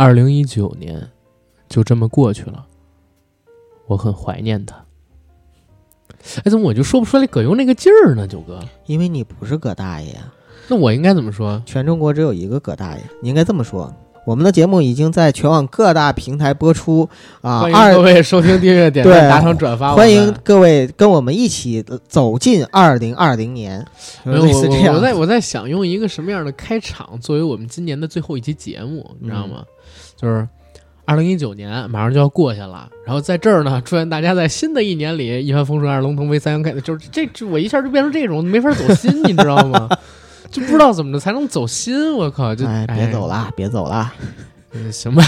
二零一九年就这么过去了，我很怀念他。哎，怎么我就说不出来葛优那个劲儿呢，九哥？因为你不是葛大爷呀，那我应该怎么说？全中国只有一个葛大爷，你应该这么说。我们的节目已经在全网各大平台播出啊！欢迎二各位收听、订阅、点 对赞、打赏、转发。欢迎各位跟我们一起走进二零二零年，没有类似这样我我我在我在想用一个什么样的开场作为我们今年的最后一期节目，你知道吗？就是二零一九年马上就要过去了，然后在这儿呢，祝愿大家在新的一年里一帆风顺、二龙腾飞、三阳开，就是这这我一下就变成这种没法走心，你知道吗？就不知道怎么着才能走心，我靠！就哎，别走啦，别走啦。嗯，行吧。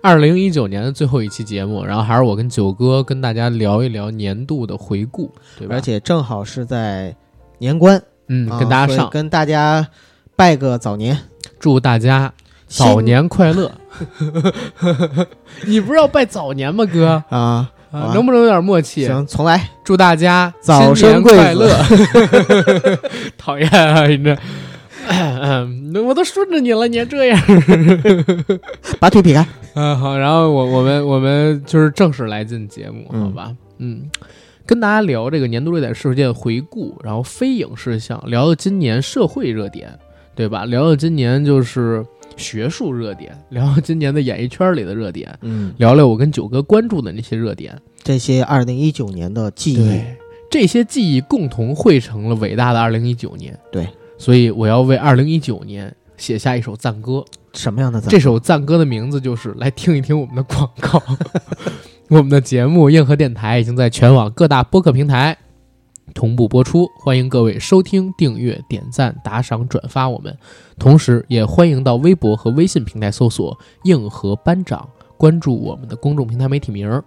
二零一九年的最后一期节目，然后还是我跟九哥跟大家聊一聊年度的回顾，对吧？而且正好是在年关，嗯，啊跟大家上，跟大家拜个早年，祝大家早年快乐。你不是要拜早年吗，哥？啊！能不能有点默契？行，重来。祝大家早新年快乐。讨厌啊，你这。嗯，我都顺着你了，你还这样。把腿劈开。嗯，好，然后我我们我们就是正式来进节目，嗯好吧？嗯，跟大家聊这个年度热点事件回顾，然后非影视项，聊到今年社会热点，对吧？聊到今年就是学术热点，聊聊今年的演艺圈里的热点，嗯，聊聊我跟九哥关注的那些热点。这些二零一九年的记忆，对，这些记忆共同汇成了伟大的二零一九年。对，所以我要为二零一九年写下一首赞歌。什么样的赞？这首赞歌的名字就是来听一听我们的广告。我们的节目《硬核电台》已经在全网各大播客平台同步播出，欢迎各位收听、订阅、点赞、打赏、转发我们。同时，也欢迎到微博和微信平台搜索“硬核班长”，关注我们的公众平台媒体名儿。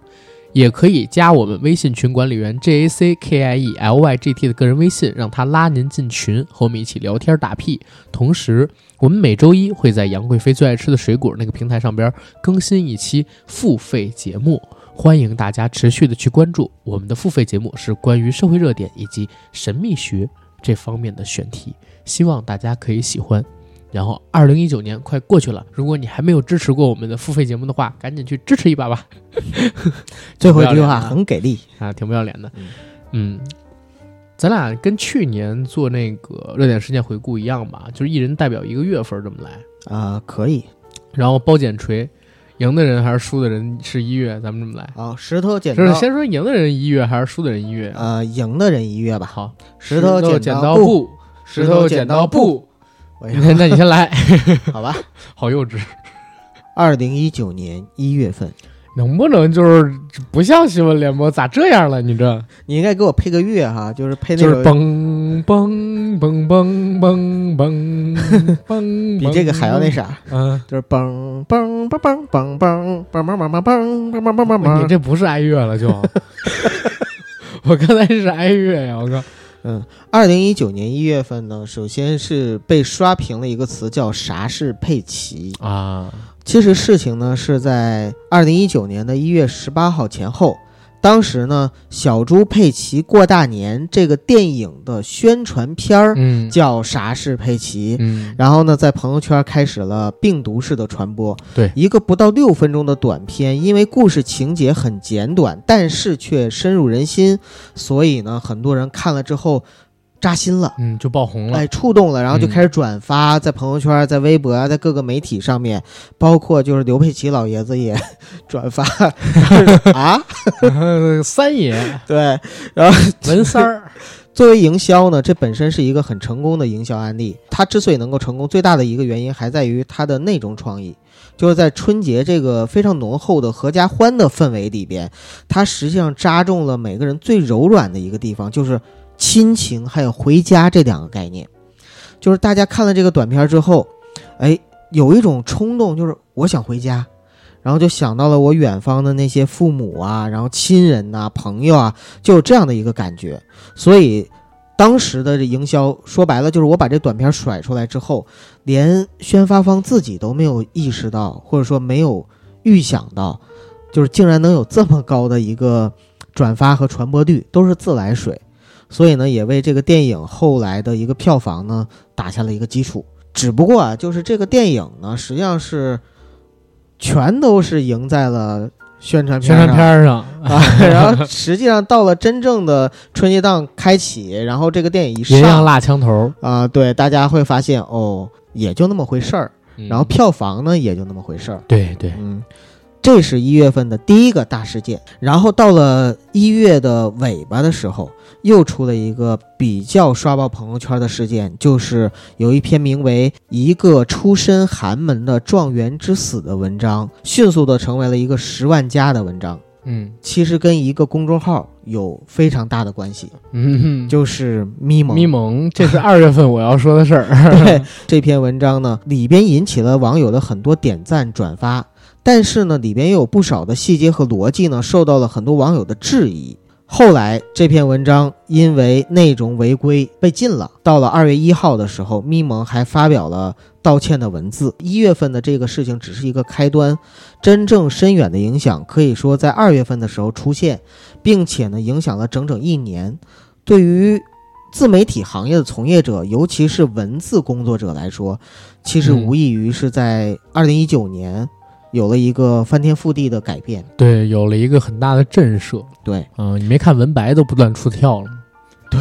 也可以加我们微信群管理员 J A C K I E L Y G T 的个人微信，让他拉您进群，和我们一起聊天打屁。同时，我们每周一会在杨贵妃最爱吃的水果那个平台上边更新一期付费节目，欢迎大家持续的去关注。我们的付费节目是关于社会热点以及神秘学这方面的选题，希望大家可以喜欢。然后，二零一九年快过去了，如果你还没有支持过我们的付费节目的话，赶紧去支持一把吧。最后一句话很给力。啊，挺不要脸的嗯。嗯，咱俩跟去年做那个热点事件回顾一样吧，就是一人代表一个月份儿这么来。啊、可以。然后包剪锤，赢的人还是输的人是一月，咱们这么来。啊，石头剪刀，就是先说赢的人一月还是输的人一月？呃，赢的人一月吧。好，石头剪剪刀布，石头剪刀布。我那那你先来，好吧。好幼稚，二零一九年一月份，能不能就是不像新闻联播？咋这样了？你这你应该给我配个乐哈，就是配那就是种嘣嘣嘣嘣嘣嘣嘣，比这个还要那啥，嗯。就是嘣嘣嘣嘣嘣嘣嘣嘣嘣嘣嘣嘣嘣嘣嘣嘣。你这不是哀乐了就，我刚才是哀乐呀！我靠，嗯，二零一九年一月份呢，首先是被刷屏了一个词叫“啥是佩奇”。啊，其实事情呢是在二零一九年的一月十八号前后，当时呢，《小猪佩奇过大年》这个电影的宣传片儿嗯。叫“啥是佩奇”，嗯，然后呢，在朋友圈开始了病毒式的传播。对。一个不到六分钟的短片，因为故事情节很简短，但是却深入人心，所以呢，很多人看了之后扎心了。嗯，就爆红了哎，。触动了，然后就嗯开始转发，在朋友圈、在微博啊，在各个媒体上面，包括就是刘佩琦老爷子也 转发 啊，三爷对，然后文三儿，作为营销呢，这本身是一个很成功的营销案例。它之所以能够成功，最大的一个原因还在于它的内容创意。就是在春节这个非常浓厚的合家欢的氛围里边，它实际上扎中了每个人最柔软的一个地方，就是亲情还有回家这两个概念。就是大家看了这个短片之后，哎，有一种冲动，就是我想回家，然后就想到了我远方的那些父母啊，然后亲人呐、朋友啊，就有这样的一个感觉。所以当时的这营销，说白了就是我把这短片甩出来之后，连宣发方自己都没有意识到，或者说没有预想到，就是竟然能有这么高的一个转发和传播率，都是自来水。所以呢，也为这个电影后来的一个票房呢打下了一个基础。只不过啊，就是这个电影呢，实际上是全都是赢在了宣传片宣上。传片儿上。啊，然后实际上到了真正的春节档开启，然后这个电影一上银样辣枪头，啊，对，大家会发现哦，也就那么回事儿，嗯。然后票房呢也就那么回事儿，对对，嗯，这是一月份的第一个大事件，然后到了一月的尾巴的时候，又出了一个比较刷爆朋友圈的事件，就是有一篇名为《一个出身寒门的状元之死》的文章，迅速的成为了一个十万加的文章。嗯其实跟一个公众号有非常大的关系，嗯，就是咪蒙。咪蒙，这是二月份我要说的事儿。对这篇文章呢，里边引起了网友的很多点赞转发，但是呢，里边也有不少的细节和逻辑呢，受到了很多网友的质疑。后来这篇文章因为内容违规被禁了。到了二月一号的时候，咪蒙还发表了道歉的文字。一月份的这个事情只是一个开端，真正深远的影响可以说在二月份的时候出现，并且呢，影响了整整一年。对于自媒体行业的从业者，尤其是文字工作者来说，其实无异于是在二零一九年有了一个翻天覆地的改变。对，有了一个很大的震慑。对，嗯、你没看文白都不断出跳了吗？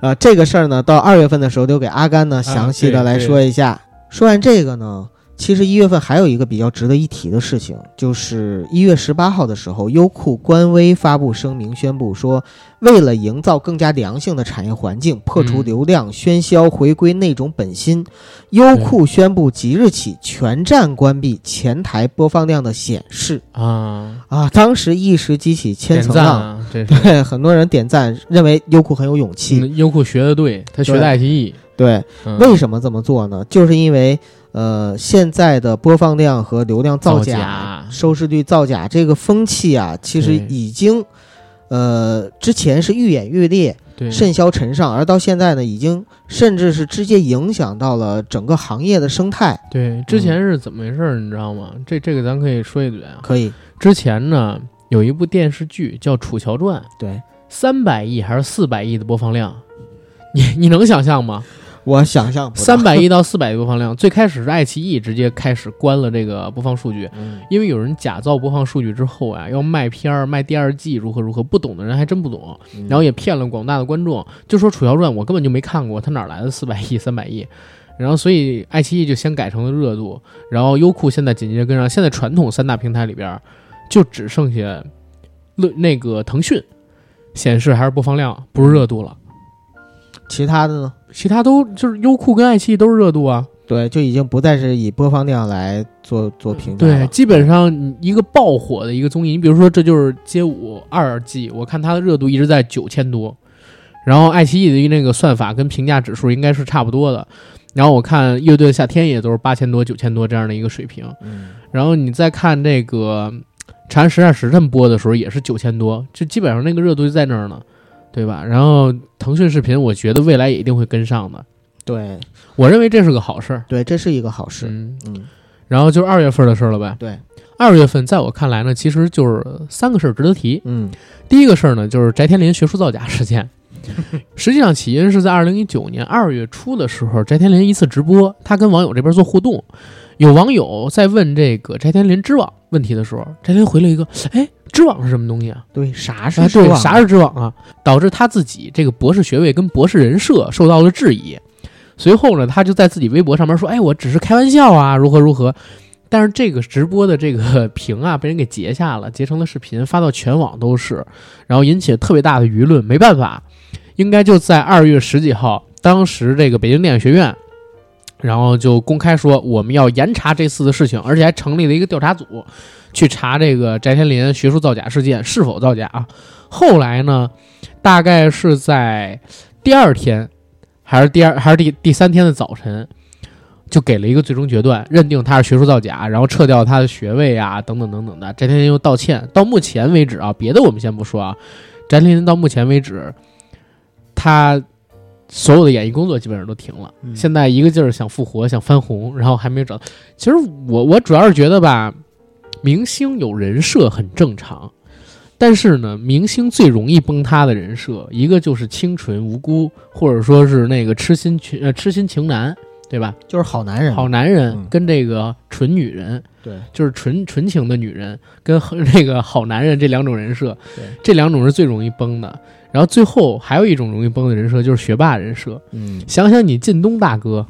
呃，这个事儿呢，到二月份的时候，就给阿甘呢详细的来对对说一下。说完这个呢，其实一月份还有一个比较值得一提的事情，就是一月十八号的时候，优酷官微发布声明宣布说，为了营造更加良性的产业环境，破除嗯流量喧嚣，回归内容本心，优酷宣布即日起全站关闭前台播放量的显示。啊，啊，当时一时激起千层浪，啊，对 很多人点赞，认为优酷很有勇气。嗯优酷学的对，他学的对爱奇艺。对，嗯为什么这么做呢？就是因为呃，现在的播放量和流量造造假、收视率造假这个风气啊，其实已经呃之前是愈演愈烈、对甚嚣尘上，而到现在呢，已经甚至是直接影响到了整个行业的生态。对，之前是怎么回事儿，你知道吗？这这个咱可以说一嘴啊。可以，之前呢，有一部电视剧叫《楚乔传》，对三百亿还是四百亿的播放量，你你能想象吗？我想象不到三，百亿到四百亿播放量，最开始是爱奇艺直接开始关了这个播放数据，嗯因为有人假造播放数据之后啊，要卖片儿、卖第二季，如何如何，不懂的人还真不懂，嗯然后也骗了广大的观众。就说《楚乔传》，我根本就没看过，它哪来的四百亿、三百亿？然后所以爱奇艺就先改成了热度，然后优酷现在紧接着跟上，现在传统三大平台里边儿就只剩下乐那个腾讯显示还是播放量，不是热度了，其他的呢？其他都就是优酷跟爱奇艺都是热度啊。对，就已经不再是以播放量来做做评价对，基本上一个爆火的一个综艺，你比如说这就是《街舞》二季，我看它的热度一直在九千多，然后爱奇艺的那个算法跟评价指数应该是差不多的，然后我看《乐队的夏天》也都是八千多、九千多这样的一个水平，嗯，然后你再看这个《长安十二时辰》播的时候也是九千多，就基本上那个热度就在那儿呢，对吧？然后腾讯视频，我觉得未来也一定会跟上的，对我认为这是个好事儿。对，这是一个好事。嗯，嗯，然后就是二月份的事儿了呗。对，二月份在我看来呢，其实就是三个事儿值得提。嗯第一个事儿呢，就是翟天临学术造假事件。实际上起因是在二零一九年二月初的时候，翟天临一次直播，他跟网友这边做互动，有网友在问这个翟天临知网问题的时候，翟天临回了一个：“哎，知网是什么东西啊？对，啥是知网啥是知网啊？”导致他自己这个博士学位跟博士人设受到了质疑。随后呢，他就在自己微博上面说：“哎，我只是开玩笑啊，如何如何。”但是这个直播的这个屏啊，被人给截下了，截成了视频，发到全网都是，然后引起了特别大的舆论。没办法，应该就在二月十几号，当时这个北京电影学院，然后就公开说我们要严查这次的事情，而且还成立了一个调查组，去查这个翟天临学术造假事件是否造假啊。后来呢，大概是在第二天，还是第二还是第第三天的早晨，就给了一个最终决断，认定他是学术造假，然后撤掉他的学位啊，等等等等的。翟天临又道歉。到目前为止啊，别的我们先不说啊，翟天临到目前为止，他所有的演艺工作基本上都停了。嗯现在一个劲儿想复活，想翻红，然后还没有找。其实我我主要是觉得吧，明星有人设很正常，但是呢，明星最容易崩塌的人设，一个就是清纯无辜，或者说是那个痴心情呃痴心情男，对吧？就是好男人，好男人嗯跟这个纯女人，对，就是纯纯情的女人跟这个好男人这两种人设对，这两种是最容易崩的。然后最后还有一种容易崩的人设，就是学霸人设。嗯，想想你靳东大哥，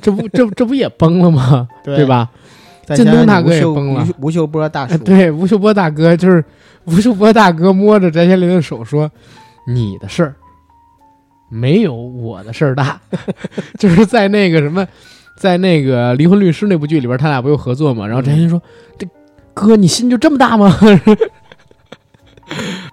这不这不这不也崩了吗？对？吧？靳东大哥也崩了吴秀波大哎，叔，对，吴秀波大哥就是吴秀波大哥摸着翟天临的手说：“你的事儿没有我的事儿大。”就是在那个什么，在那个《离婚律师》那部剧里边，他俩不又合作吗？然后翟天临说：“这哥，你心就这么大吗？”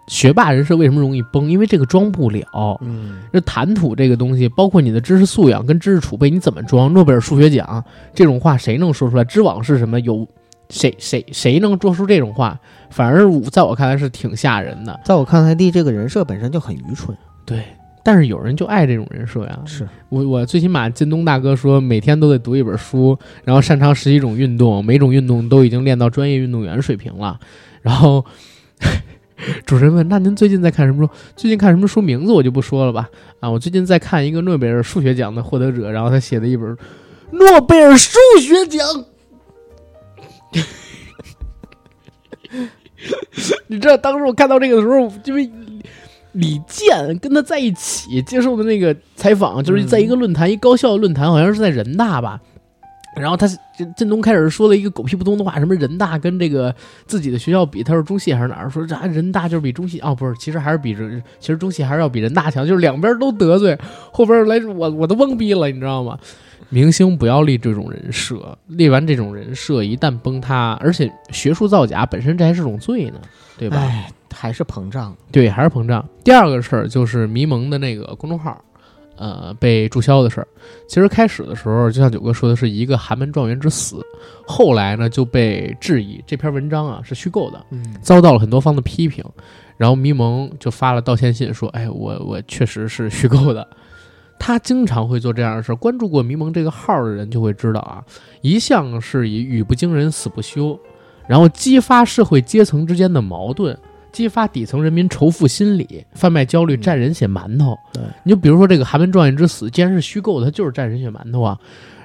学霸人设为什么容易崩？因为这个装不了。嗯，这谈吐这个东西，包括你的知识素养跟知识储备，你怎么装？诺贝尔数学奖这种话谁能说出来？知网是什么？有谁谁谁能说出这种话？反而我在我看来是挺吓人的。在我看来，弟这个人设本身就很愚蠢，对，但是有人就爱这种人设呀。是我我最起码靳东大哥说每天都得读一本书，然后擅长十几种运动，每种运动都已经练到专业运动员水平了。然后主持人问：“那您最近在看什么书？最近看什么书？名字我就不说了吧。啊，我最近在看一个诺贝尔数学奖的获得者，然后他写的一本诺贝尔数学奖。你知道当时我看到这个的时候，因为李健跟他在一起接受的那个采访，就是在一个论坛，一高校论坛，好像是在人大吧。然后他靳靳东开始说了一个狗屁不通的话，什么人大跟这个自己的学校比，他说中戏还是哪儿？说这啊人大就是比中戏哦，不是，其实还是比人，其实中戏还是要比人大强，就是两边都得罪。后边来我我都懵逼了，你知道吗？明星不要立这种人设，立完这种人设一旦崩塌，而且学术造假本身这还是种罪呢，对吧？哎，还是膨胀，对，还是膨胀。第二个事儿就是迷蒙的那个公众号，呃，被注销的事儿。其实开始的时候，就像九哥说的是一个寒门状元之死，后来呢就被质疑这篇文章啊是虚构的，嗯，遭到了很多方的批评。然后迷蒙就发了道歉信，说：“哎，我我确实是虚构的。”他经常会做这样的事儿。关注过迷蒙这个号的人就会知道啊，一向是以语不惊人死不休，然后激发社会阶层之间的矛盾，激发底层人民仇富心理，贩卖焦虑，占人血馒头。对，你就比如说这个寒门状元之死，既然是虚构的，他就是占人血馒头啊。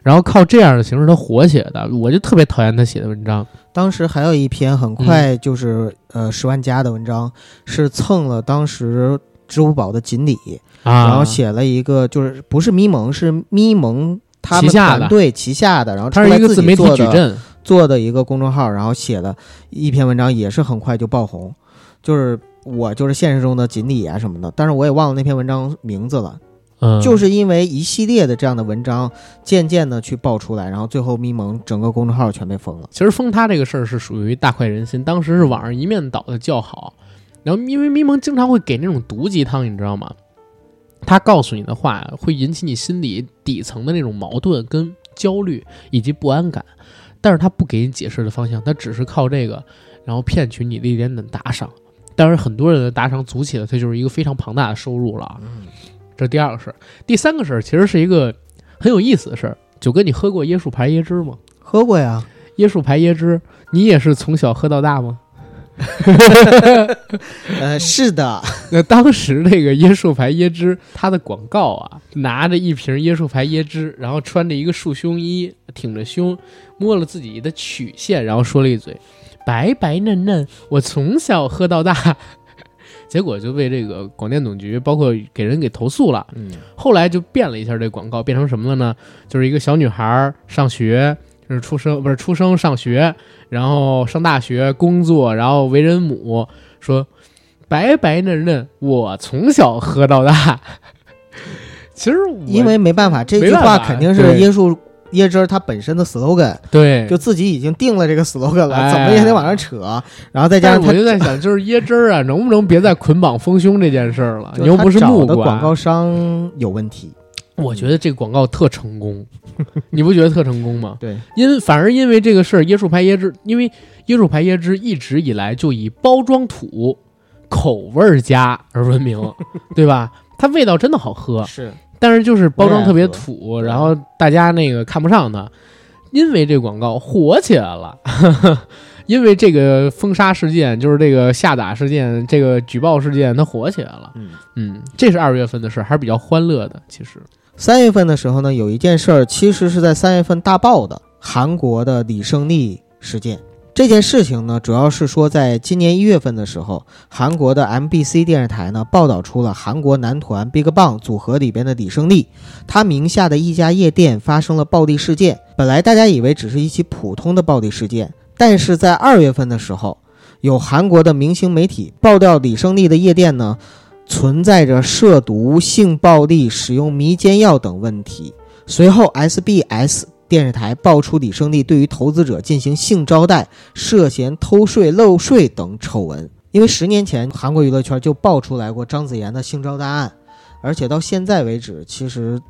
然后靠这样的形式他火起来的，我就特别讨厌他写的文章。当时还有一篇很快就是、呃十万加的文章，是蹭了当时支付宝的锦鲤，啊，然后写了一个就是不是咪蒙是咪蒙他们团队旗下的，然后他是一个自媒体矩阵，做的一个公众号，然后写了一篇文章，也是很快就爆红，就是我就是现实中的锦鲤啊什么的，但是我也忘了那篇文章名字了。嗯，就是因为一系列的这样的文章，渐渐的去爆出来，然后最后咪蒙整个公众号全被封了。其实封他这个事儿是属于大快人心，当时是网上一面倒的叫好，然后因为咪蒙经常会给那种毒鸡汤，你知道吗？他告诉你的话会引起你心里底层的那种矛盾、跟焦虑以及不安感，但是他不给你解释的方向，他只是靠这个，然后骗取你的一点点打赏。当然，很多人的打赏组起来，它就是一个非常庞大的收入了啊。嗯，这是第二个事儿，第三个事儿其实是一个很有意思的事儿。九哥，你喝过椰树牌椰汁吗？喝过呀，椰树牌椰汁，你也是从小喝到大吗？呃，是的，那当时那个椰树牌椰汁，它的广告啊，拿着一瓶椰树牌椰汁，然后穿着一个束胸衣，挺着胸，摸了自己的曲线，然后说了一嘴“白白嫩嫩，我从小喝到大”，结果就被这个广电总局包括给人给投诉了。嗯，后来就变了一下这广告，变成什么了呢？就是一个小女孩上学，就是出生不是出生上学，然后上大学工作，然后为人母，说白白嫩嫩，我从小喝到大。其实我因为没办法，这句话肯定是对椰树椰汁儿它本身的 slogan，对，就自己已经定了这个 slogan 了，哎。怎么也得往上扯，然后再加上我就在想，就是椰汁儿啊，能不能别再捆绑丰胸这件事儿了？你又不是木瓜的广告商有问题，我觉得这个广告特成功，你不觉得特成功吗？对，因反而因为这个事儿，椰树牌椰汁，因为椰树牌椰汁一直以来就以包装土、口味儿佳而闻名，对吧？它味道真的好喝，是但是就是包装特别土，然后大家那个看不上它，因为这广告火起来了。因为这个封杀事件，就是这个下打事件，这个举报事件，它火起来了。嗯。嗯，这是二月份的事儿，还是比较欢乐的。其实，三月份的时候呢，有一件事儿，其实是在三月份大爆的，韩国的李胜利事件。这件事情呢，主要是说，在今年一月份的时候，韩国的 MBC 电视台呢报道出了韩国男团 BigBang 组合里边的李胜利，他名下的一家夜店发生了暴力事件。本来大家以为只是一起普通的暴力事件，但是在二月份的时候，有韩国的明星媒体爆料李胜利的夜店呢。存在着涉毒、性暴力、使用迷奸药等问题。随后，SBS 电视台爆出李胜利对于投资者进行性招待、涉嫌偷税漏税等丑闻。因为十年前韩国娱乐圈就爆出来过张子妍的性招待案，而且到现在为止，其实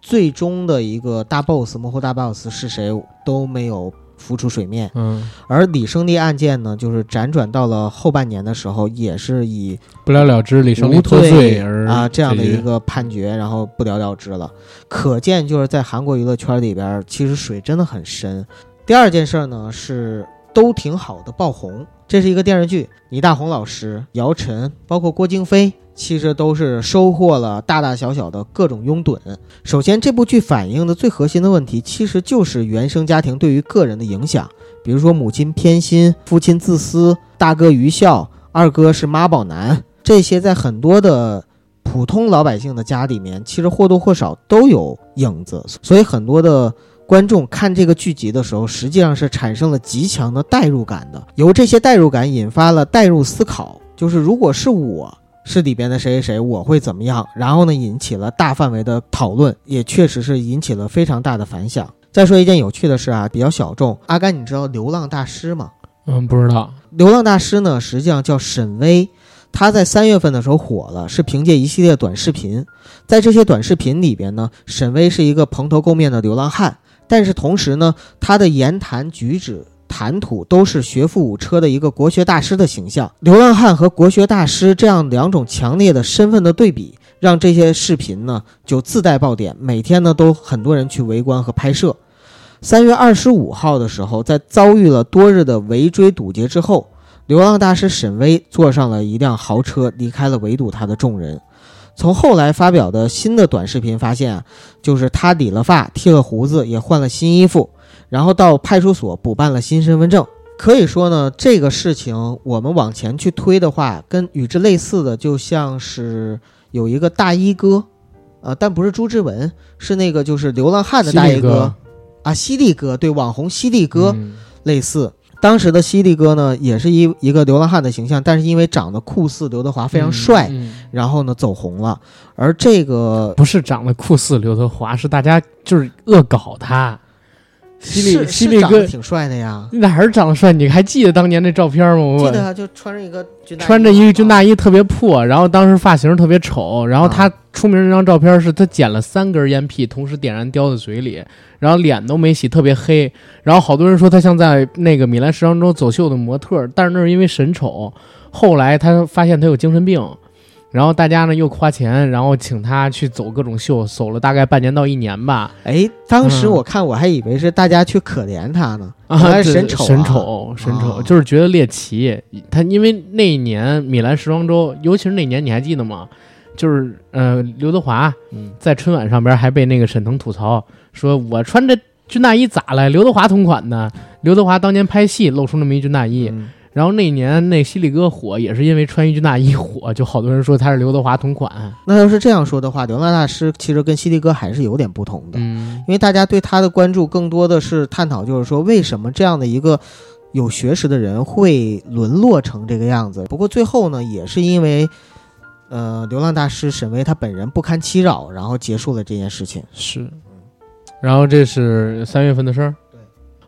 最终的一个大 boss 幕后大 boss 是谁都没有浮出水面。嗯，而李胜利案件呢，就是辗转到了后半年的时候，也是以不了了之，李胜利脱罪而啊这样的一个判决，然后不了了之了。可见就是在韩国娱乐圈里边，其实水真的很深。第二件事呢是都挺好的爆红，这是一个电视剧，倪大红老师、姚晨，包括郭京飞。其实都是收获了大大小小的各种拥趸。首先，这部剧反映的最核心的问题，其实就是原生家庭对于个人的影响。比如说，母亲偏心，父亲自私，大哥愚孝，二哥是妈宝男，这些在很多的普通老百姓的家里面，其实或多或少都有影子。所以，很多的观众看这个剧集的时候，实际上是产生了极强的代入感的。由这些代入感引发了代入思考，就是如果是我。是里边的谁谁谁，我会怎么样？然后呢，引起了大范围的讨论，也确实是引起了非常大的反响。再说一件有趣的事啊，比较小众。阿甘，你知道流浪大师吗？嗯，不知道。流浪大师呢，实际上叫沈巍，他在三月份的时候火了，是凭借一系列短视频。在这些短视频里边呢，沈巍是一个蓬头垢面的流浪汉，但是同时呢，他的言谈举止。谈吐都是学富五车的一个国学大师的形象，流浪汉和国学大师这样两种强烈的身份的对比，让这些视频呢就自带爆点，每天呢都很多人去围观和拍摄。三月二十五号的时候，在遭遇了多日的围追堵截之后，流浪大师沈巍坐上了一辆豪车，离开了围堵他的众人。从后来发表的新的短视频发现啊，就是他理了发、剃了胡子，也换了新衣服。然后到派出所补办了新身份证。可以说呢，这个事情我们往前去推的话，跟与之类似的，就像是有一个大衣哥，呃，但不是朱之文，是那个就是流浪汉的大衣哥啊，犀利哥，对，网红犀利哥、嗯类似。当时的犀利哥呢，也是一一个流浪汉的形象，但是因为长得酷似刘德华，非常帅，嗯嗯然后呢走红了。而这个不是长得酷似刘德华，是大家就是恶搞他。犀利是犀利哥是长得挺帅的呀，哪儿长得帅？你还记得当年那照片吗？我记得啊，就穿着一个军大衣穿着一个军大衣，衣特别破，然后当时发型特别丑，然后他出名那张照片是他捡了三根烟屁，同时点燃叼在嘴里，然后脸都没洗，特别黑，然后好多人说他像在那个米兰时装周走秀的模特，但是那是因为神丑。后来他发现他有精神病，然后大家呢又花钱，然后请他去走各种秀，走了大概半年到一年吧。哎，当时嗯我看我还以为是大家去可怜他呢，啊，原来是神丑啊神丑，神丑，啊就是觉得猎奇。他因为那一年米兰时装周，尤其是那年，你还记得吗？就是呃，刘德华嗯，在春晚上边还被那个沈腾吐槽说：“我穿着军大衣咋了？刘德华同款的。”刘德华当年拍戏露出那么一军大衣，嗯然后那一年那犀利哥火也是因为穿一军大衣火，就好多人说他是刘德华同款。那要是这样说的话，流浪大师其实跟犀利哥还是有点不同的，嗯因为大家对他的关注更多的是探讨，就是说为什么这样的一个有学识的人会沦落成这个样子。不过最后呢，也是因为。呃，流浪大师沈巍他本人不堪其扰，然后结束了这件事情。是，然后这是三月份的事儿。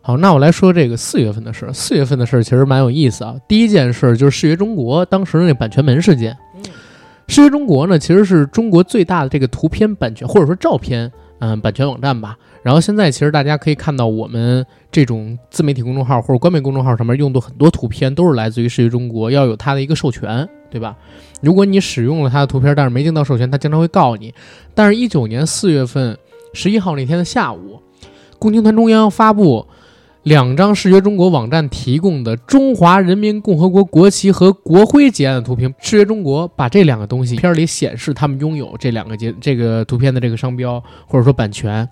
对，好，那我来说这个四月份的事儿。四月份的事儿其实蛮有意思啊。第一件事儿就是视觉中国当时的那版权门事件。嗯视觉中国呢，其实是中国最大的这个图片版权或者说照片嗯版权网站吧。然后现在其实大家可以看到，我们这种自媒体公众号或者官媒公众号上面用的很多图片都是来自于视觉中国，要有它的一个授权，对吧？如果你使用了它的图片，但是没经到授权，它经常会告你。但是，一九年四月份十一号那天的下午，共青团中央发布两张视觉中国网站提供的中华人民共和国国旗和国徽结案的图片。视觉中国把这两个东西片里显示他们拥有这两个结这个图片的这个商标或者说版权。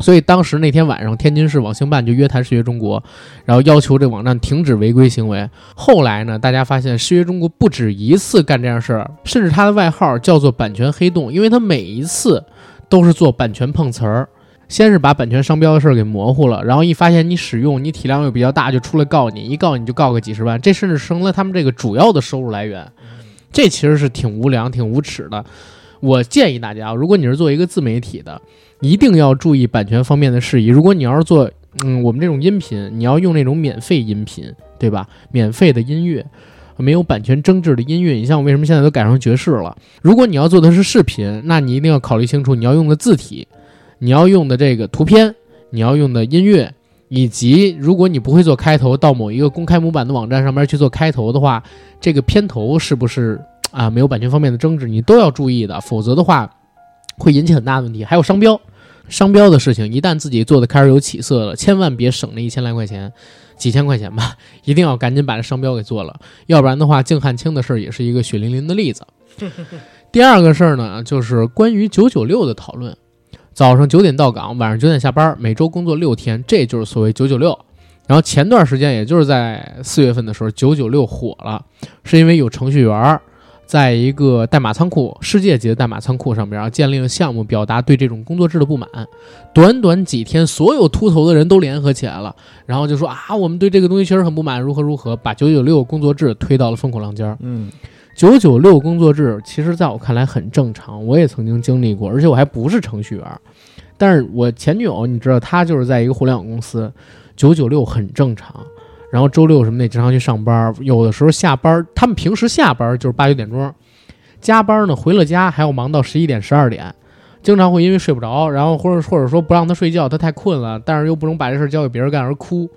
所以当时那天晚上，天津市网信办就约谈视觉中国，然后要求这网站停止违规行为。后来呢，大家发现视觉中国不止一次干这样事儿，甚至它的外号叫做“版权黑洞”，因为它每一次都是做版权碰瓷儿。先是把版权商标的事儿给模糊了，然后一发现你使用你体量又比较大，就出来告你，一告你就告个几十万，这甚至成了他们这个主要的收入来源。这其实是挺无良、挺无耻的。我建议大家，如果你是做一个自媒体的，一定要注意版权方面的事宜。如果你要是做，嗯，我们这种音频，你要用那种免费音频，对吧？免费的音乐，没有版权争执的音乐。你像我为什么现在都改成爵士了？如果你要做的是视频，那你一定要考虑清楚你要用的字体，你要用的这个图片，你要用的音乐，以及如果你不会做开头，到某一个公开模板的网站上面去做开头的话，这个片头是不是啊没有版权方面的争执，你都要注意的，否则的话会引起很大的问题。还有商标。商标的事情，一旦自己做的开始有起色了，千万别省那一千来块钱，几千块钱吧，一定要赶紧把这商标给做了，要不然的话，静汉卿的事儿也是一个血淋淋的例子。第二个事儿呢，就是关于九九六的讨论，早上九点到岗，晚上九点下班，每周工作六天，这就是所谓九九六。然后前段时间，也就是在四月份的时候，九九六火了，是因为有程序员儿。在一个代码仓库，世界级的代码仓库上边啊，建立了项目，表达对这种工作制的不满。短短几天，所有秃头的人都联合起来了，然后就说啊，我们对这个东西确实很不满，如何如何，把九九六工作制推到了风口浪尖儿。嗯，九九六工作制其实在我看来很正常，我也曾经经历过，而且我还不是程序员。但是我前女友，你知道，她就是在一个互联网公司，九九六很正常。然后周六什么的经常去上班，有的时候下班，他们平时下班就是八九点钟，加班呢回了家还要忙到十一点十二点，经常会因为睡不着，然后或者或者说不让他睡觉，他太困了，但是又不能把这事交给别人干而哭，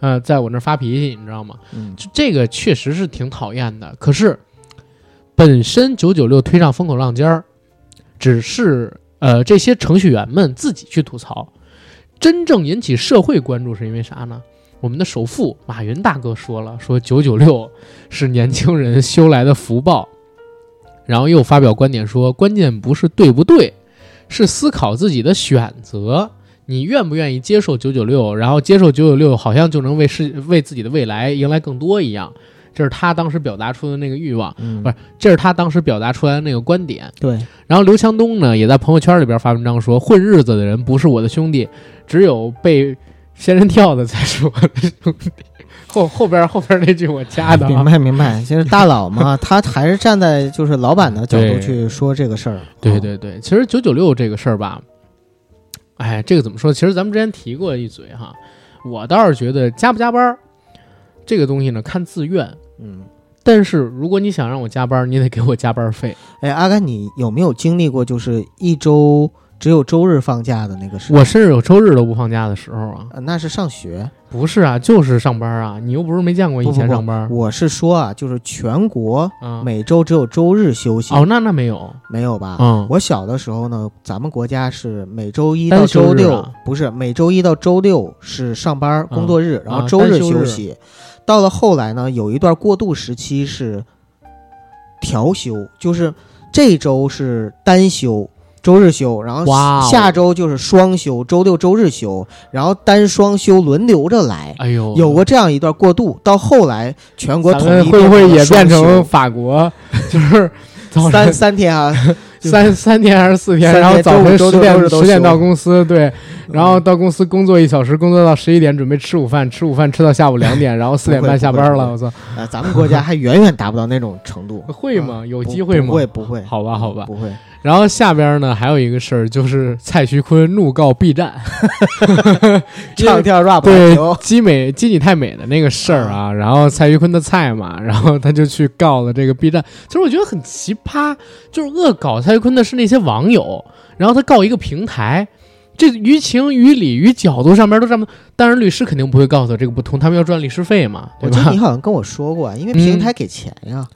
呃，在我那发脾气，你知道吗？嗯，这个确实是挺讨厌的。可是本身九九六推上风口浪尖儿，只是呃这些程序员们自己去吐槽，真正引起社会关注是因为啥呢？我们的首富马云大哥说了，说九九六是年轻人修来的福报，然后又发表观点说，关键不是对不对，是思考自己的选择，你愿不愿意接受九九六，然后接受九九六，好像就能为世为自己的未来迎来更多一样，这是他当时表达出的那个欲望，嗯不是，这是他当时表达出来的那个观点。对，然后刘强东呢，也在朋友圈里边发文章说，混日子的人不是我的兄弟，只有被仙人跳的才是我的兄弟。后后边后边那句我加的明啊，白明白，其实大佬嘛，他还是站在就是老板的角度去说这个事儿。对对对，其实九九六这个事儿吧，哎，这个怎么说？其实咱们之前提过一嘴哈，我倒是觉得加不加班儿这个东西呢，看自愿。嗯，但是如果你想让我加班，你得给我加班费。哎，阿甘，你有没有经历过就是一周只有周日放假的那个时候？我甚至有周日都不放假的时候啊。呃那是上学。不是啊，就是上班啊。你又不是没见过以前不不不上班。我是说啊，就是全国啊，每周只有周日休息，哦，那那没有。没有吧？嗯，我小的时候呢，咱们国家是每周一单休日到周六，啊不是每周一到周六是上班工作日，然后啊周日休息。到了后来呢，有一段过渡时期是调休，就是这周是单休。周日休，然后哇哦下周就是双休，周六周日休，然后单双休轮流着来，哎呦，有过这样一段过渡。到后来全国咱统一会不会也变成法国，就是早三三天啊？三三天还是四天？然后早晨十点十点到公司，对，然后到公司工作一小时，工作到十一点，准备吃午饭，吃午饭吃到下午两点，然后四点半下班了。我操，呃，咱们国家还远远达不到那种程度。会吗？有机会吗？不会，不会。好吧，好吧。不会。然后下边呢还有一个事儿，就是蔡徐坤怒告 B 站，唱跳 rap 对球基美基你太美的那个事儿啊，然后蔡徐坤的菜嘛，然后他就去告了这个 B 站。其实我觉得很奇葩，就是恶搞蔡徐坤的是那些网友，然后他告一个平台，这于情于理于角度上面都这么，当然律师肯定不会告诉他这个不通，他们要赚律师费嘛，对吧我记得你？好像跟我说过，因为平台给钱呀。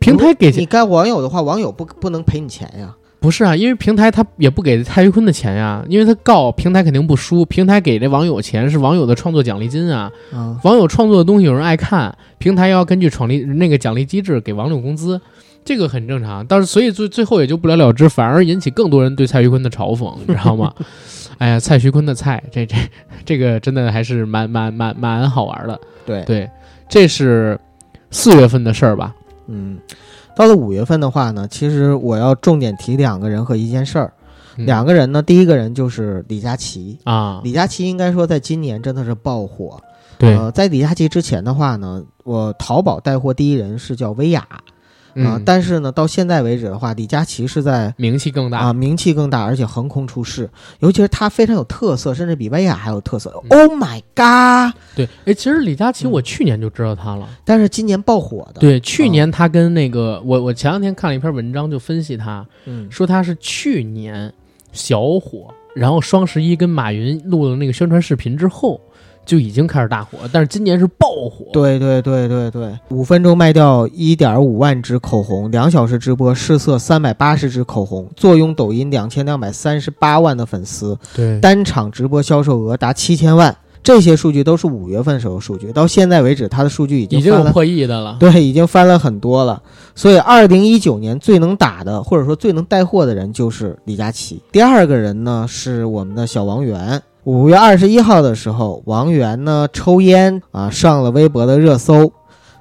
平台给钱你该网友的话，网友不不能赔你钱呀。不是啊，因为平台他也不给蔡徐坤的钱呀，因为他告平台肯定不输，平台给这网友钱是网友的创作奖励金啊，啊，网友创作的东西有人爱看，平台要根据创立那个奖励机制给网友工资，这个很正常。但是所以最最后也就不了了之，反而引起更多人对蔡徐坤的嘲讽，你知道吗？哎呀，蔡徐坤的菜，这这这个真的还是蛮蛮蛮蛮好玩的。对，对，这是四月份的事儿吧？嗯，到了五月份的话呢，其实我要重点提两个人和一件事儿。嗯两个人呢，第一个人就是李佳琦。啊，李佳琦应该说在今年真的是爆火。对，呃，在李佳琦之前的话呢，我淘宝带货第一人是叫薇娅啊、嗯，但是呢，到现在为止的话，李佳琦是在名气更大。啊名气更大，而且横空出世，尤其是他非常有特色，甚至比薇娅还有特色。嗯 Oh my god！对，哎，其实李佳琦嗯我去年就知道他了。但是今年爆火的，，对，去年他跟那个我我前两天看了一篇文章，就分析他嗯，说他是去年小火，然后双十一跟马云录了那个宣传视频之后就已经开始大火，但是今年是爆火。对对对对对，五分钟卖掉一点五万支口红，两小时直播试色三百八十支口红，坐拥抖音两千两百三十八万的粉丝，对单场直播销售额达七千万。这些数据都是五月份时候数据，到现在为止，它的数据已已经翻了，经有破亿的了。对，已经翻了很多了。所以，二零一九年最能打的，或者说最能带货的人就是李佳琦。第二个人呢是我们的小王源。五月二十一号的时候，王源呢抽烟啊上了微博的热搜。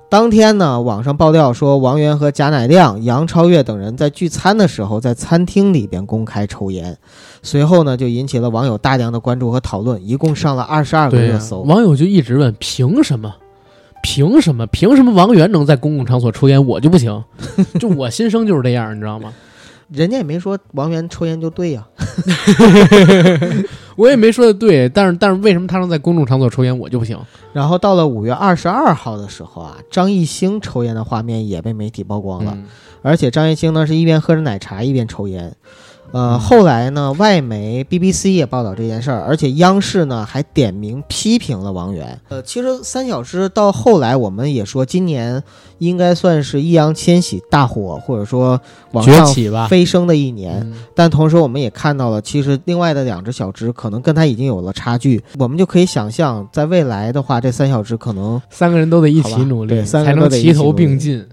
当天呢，网上爆料说王源和贾乃亮、杨超越等人在聚餐的时候，在餐厅里边公开抽烟。随后呢，就引起了网友大量的关注和讨论，一共上了二十二个热搜。网友就一直问：凭什么？凭什么？凭什么王源能在公共场所抽烟，我就不行？就我心声就是这样，你知道吗？人家也没说王源抽烟就对呀、我也没说的对，但是但是为什么他能在公众场所抽烟，我就不行？然后到了五月二十二号的时候啊，张艺兴抽烟的画面也被媒体曝光了，嗯而且张艺兴呢是一边喝着奶茶一边抽烟。呃，嗯后来呢，外媒 BBC 也报道这件事儿，而且央视呢还点名批评了王源。呃，其实三小只到后来我们也说，今年应该算是易烊千玺大火或者说往崛上起吧。飞升的一年。嗯但同时，我们也看到了，其实另外的两只小只可能跟他已经有了差距。我们就可以想象，在未来的话，这三小只可能三个人都得一起努力，对三个才能人都得齐头并进，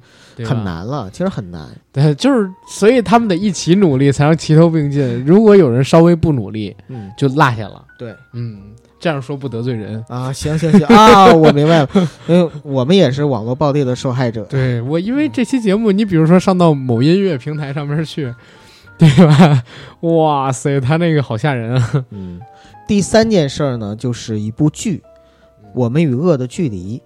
很。难了，其实很难。对，就是所以他们得一起努力，才能齐头并进。如果有人稍微不努力，嗯，就落下了。对嗯，这样说不得罪人。啊，行行行啊，我明白了，因为我们也是网络暴力的受害者。对我，因为这期节目，你比如说上到某音乐平台上面去，对吧？哇塞，他那个好吓人啊！嗯，第三件事儿呢，就是一部剧《我们与恶的距离》。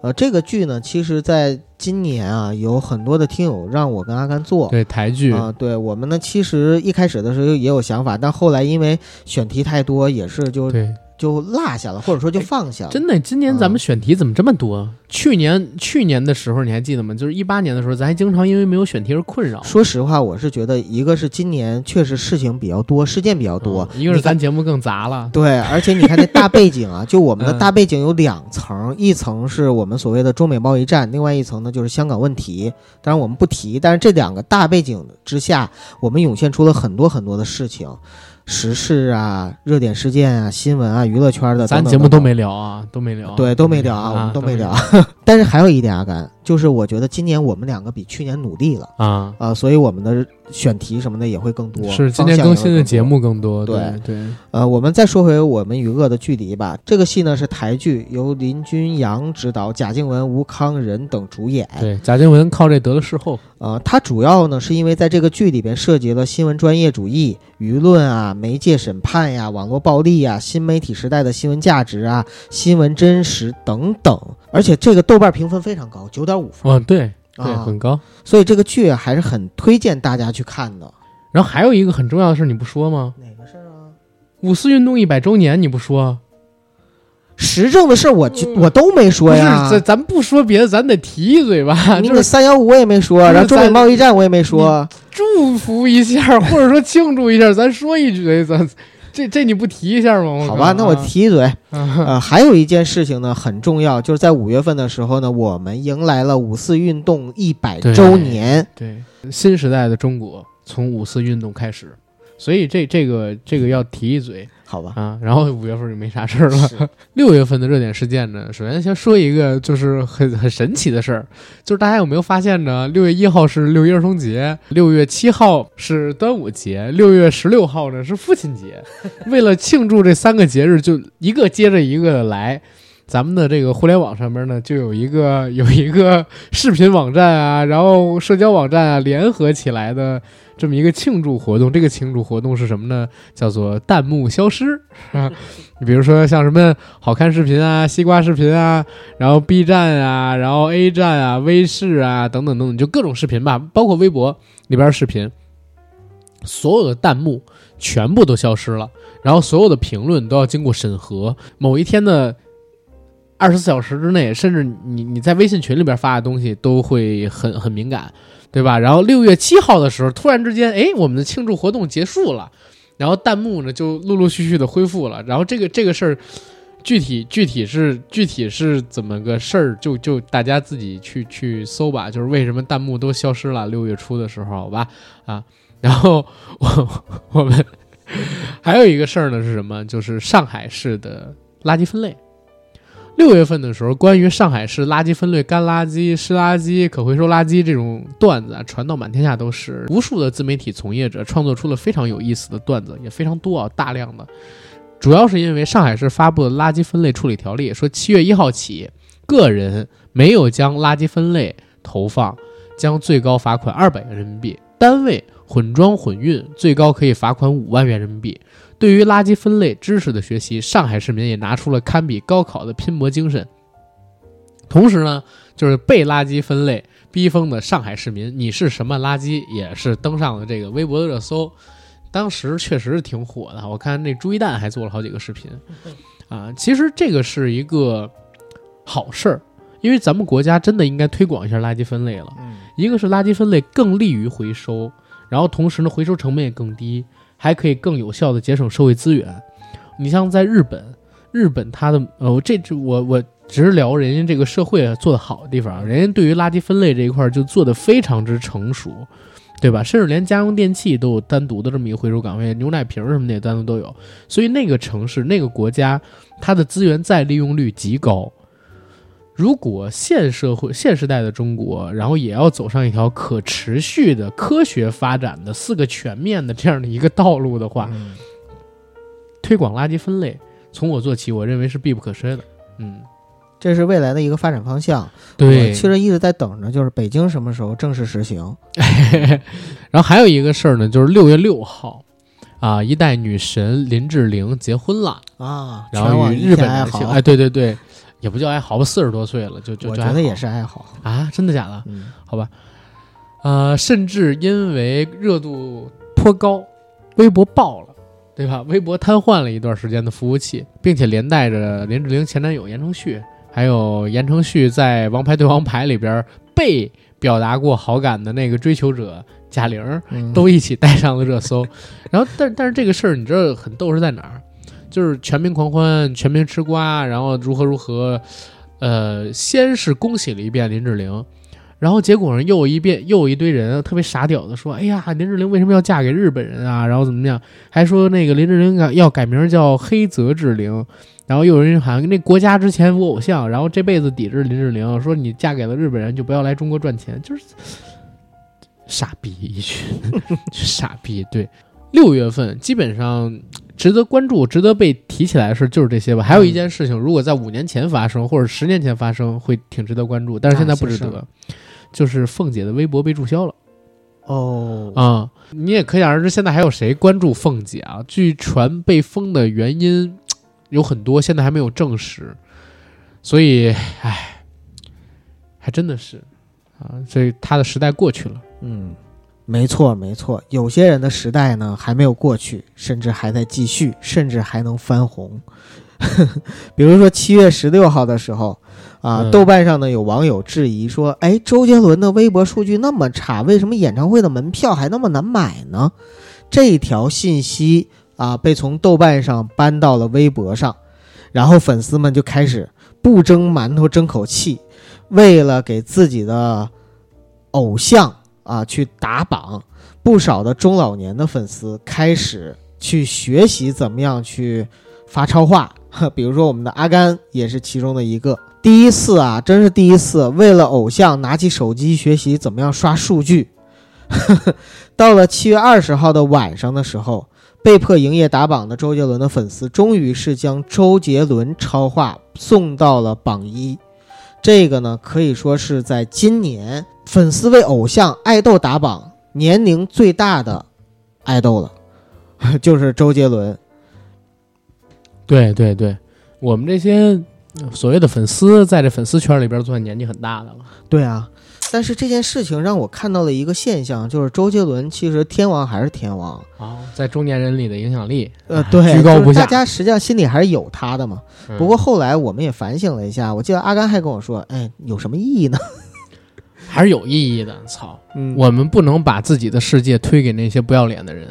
呃，这个剧呢，其实在今年啊，有很多的听友让我跟阿甘做。对台剧，啊、对我们呢，其实一开始的时候也有想法，但后来因为选题太多，也是就对，就落下了，或者说就放下了。真的，今年咱们选题怎么这么多？去年去年的时候你还记得吗？就是一八年的时候，咱还经常因为没有选题而困扰。说实话，我是觉得一个是今年确实事情比较多，事件比较多，嗯一个是咱节目更杂了。对，而且你看这大背景啊，就我们的嗯大背景有两层，一层是我们所谓的中美贸易战，另外一层呢就是香港问题。当然我们不提，但是这两个大背景之下，我们涌现出了很多很多的事情，时事啊、热点事件啊、新闻啊、娱乐圈的，咱等等等等节目都没聊啊，都没聊。对，都没聊啊，我们都没聊。但是还有一点阿甘，就是我觉得今年我们两个比去年努力了啊。啊、所以我们的选题什么的也会更多，是今年更新的。节目更多，对对对，呃，我们再说回我们与恶的距离吧。这个戏呢是台剧，由林君阳执导，贾静雯、吴康仁等主演。对，贾静雯靠这得了视后，呃，她主要呢是因为在这个剧里边涉及了新闻专业主义、舆论啊、媒介审判呀、网络暴力呀、新媒体时代的新闻价值啊、新闻真实等等。而且这个豆瓣评分非常高，九点五分。哦，对对，啊很高。所以这个剧还是很推荐大家去看的。然后还有一个很重要的事儿，你不说吗？哪个事儿啊？五四运动一百周年，你不说？时政的事儿我就嗯我都没，说呀。咱咱不说别的，咱得提一嘴吧，那个就是三幺五我也没说，然后中美贸易战我也没说。祝福一下，或者说庆祝一下，咱说一句，咱这这你不提一下吗？好吧，那我提一嘴。啊呃，还有一件事情呢很重要，就是在五月份的时候呢，我们迎来了五四运动一百周年。对新时代的中国从五四运动开始，所以这这个这个要提一嘴好吧，啊，然后五月份就没啥事儿了。六月份的热点事件呢，首先先说一个就是很很神奇的事儿，就是大家有没有发现呢？六月一号是六一儿童节，六月七号是端午节，六月十六号呢是父亲节。为了庆祝这三个节日，就一个接着一个的来。咱们的这个互联网上面呢，就有一个有一个视频网站啊，然后社交网站啊联合起来的这么一个庆祝活动。这个庆祝活动是什么呢？叫做弹幕消失啊。你 比如说像什么好看视频啊、西瓜视频啊，然后 B 站啊，然后 A 站啊、微视啊等等等等，就各种视频吧，包括微博里边视频，所有的弹幕全部都消失了，然后所有的评论都要经过审核，某一天的。二十四小时之内，甚至你你在微信群里边发的东西都会很很敏感，对吧？然后六月七号的时候，突然之间，哎，我们的庆祝活动结束了，然后弹幕呢就陆陆续续的恢复了。然后这个这个事儿，具体具体是具体是怎么个事儿，就就大家自己去去搜吧。就是为什么弹幕都消失了？六月初的时候，好吧，啊，然后我我们 还有一个事儿呢是什么？就是上海市的垃圾分类。六月份的时候，关于上海市垃圾分类、干垃圾、湿垃圾、可回收垃圾这种段子啊，传到满天下都是。无数的自媒体从业者创作出了非常有意思的段子，也非常多啊，大量的。主要是因为上海市发布的垃圾分类处理条例说，七月一号起，个人没有将垃圾分类投放，将最高罚款二百元人民币；单位混装混运，最高可以罚款五万元人民币。对于垃圾分类知识的学习，上海市民也拿出了堪比高考的拼搏精神。同时呢，就是被垃圾分类逼疯的上海市民，你是什么垃圾也是登上了这个微博的热搜。当时确实是挺火的，我看那朱一蛋还做了好几个视频。啊，其实这个是一个好事儿，因为咱们国家真的应该推广一下垃圾分类了。嗯，一个是垃圾分类更利于回收，然后同时呢，回收成本也更低，还可以更有效的节省社会资源。你像在日本，日本它的呃，这这我我只是聊人家这个社会做得好的地方，人家对于垃圾分类这一块就做得非常之成熟，对吧？甚至连家用电器都有单独的这么一个回收岗位，牛奶瓶什么的也单独都有。所以那个城市、那个国家，它的资源再利用率极高。如果现社会、现时代的中国，然后也要走上一条可持续的、科学发展的四个全面的这样的一个道路的话，嗯推广垃圾分类，从我做起，我认为是必不可少的。嗯，这是未来的一个发展方向。对我。其实一直在等着，就是北京什么时候正式实行？然后还有一个事儿呢，就是六月六号，啊，一代女神林志玲结婚了，啊，然后全网一与日本片哀嚎。男性，哎，对对对，也不叫爱好吧，四十多岁了，就就我觉得也是爱好。啊，真的假的？嗯，好吧，呃，甚至因为热度颇高，微博爆了，对吧？微博瘫痪了一段时间的服务器，并且连带着林志玲前男友言承旭，还有言承旭在《王牌对王牌》里边被表达过好感的那个追求者贾玲都一起带上了热搜。然后，但但是这个事儿，你知道很逗是在哪儿？就是全民狂欢，全民吃瓜，然后如何如何，呃，先是恭喜了一遍林志玲，然后结果呢，又有一遍又有一堆人特别傻屌的说：“哎呀，林志玲为什么要嫁给日本人啊？然后怎么样？还说那个林志玲要要改名叫黑泽志玲。”然后又有人喊那国家之前无偶像，然后这辈子抵制林志玲，说你嫁给了日本人就不要来中国赚钱，就是傻逼一群，傻逼。对，六月份基本上值得关注、值得被提起来的事就是这些吧。还有一件事情，如果在五年前发生或者十年前发生，会挺值得关注，但是现在不值啊得。就是凤姐的微博被注销了哦，啊、你也可想而知，现在还有谁关注凤姐啊？据传被封的原因有很多，现在还没有证实，所以，唉，还真的是啊，所以她的时代过去了。嗯，没错，没错，有些人的时代呢还没有过去，甚至还在继续，甚至还能翻红。比如说七月十六号的时候，啊，嗯豆瓣上呢有网友质疑说：“哎，周杰伦的微博数据那么差，为什么演唱会的门票还那么难买呢？”这条信息啊被从豆瓣上搬到了微博上，然后粉丝们就开始不争馒头争口气，为了给自己的偶像啊去打榜，不少的中老年的粉丝开始去学习怎么样去发超话，比如说我们的阿甘也是其中的一个。第一次啊，真是第一次，为了偶像拿起手机学习怎么样刷数据。到了七月二十号的晚上的时候，被迫营业打榜的周杰伦的粉丝，终于是将周杰伦超话送到了榜一。这个呢，可以说是在今年粉丝为偶像爱豆打榜年龄最大的爱豆了，就是周杰伦。对对对，我们这些呃所谓的粉丝，在这粉丝圈里边算年纪很大的了。对啊，但是这件事情让我看到了一个现象，就是周杰伦其实天王还是天王，哦，在中年人里的影响力，呃，哎对，居高不下。大家实际上心里还是有他的嘛。嗯不过后来我们也反省了一下，我记得阿甘还跟我说，哎，有什么意义呢？还是有意义的。操，嗯，我们不能把自己的世界推给那些不要脸的人。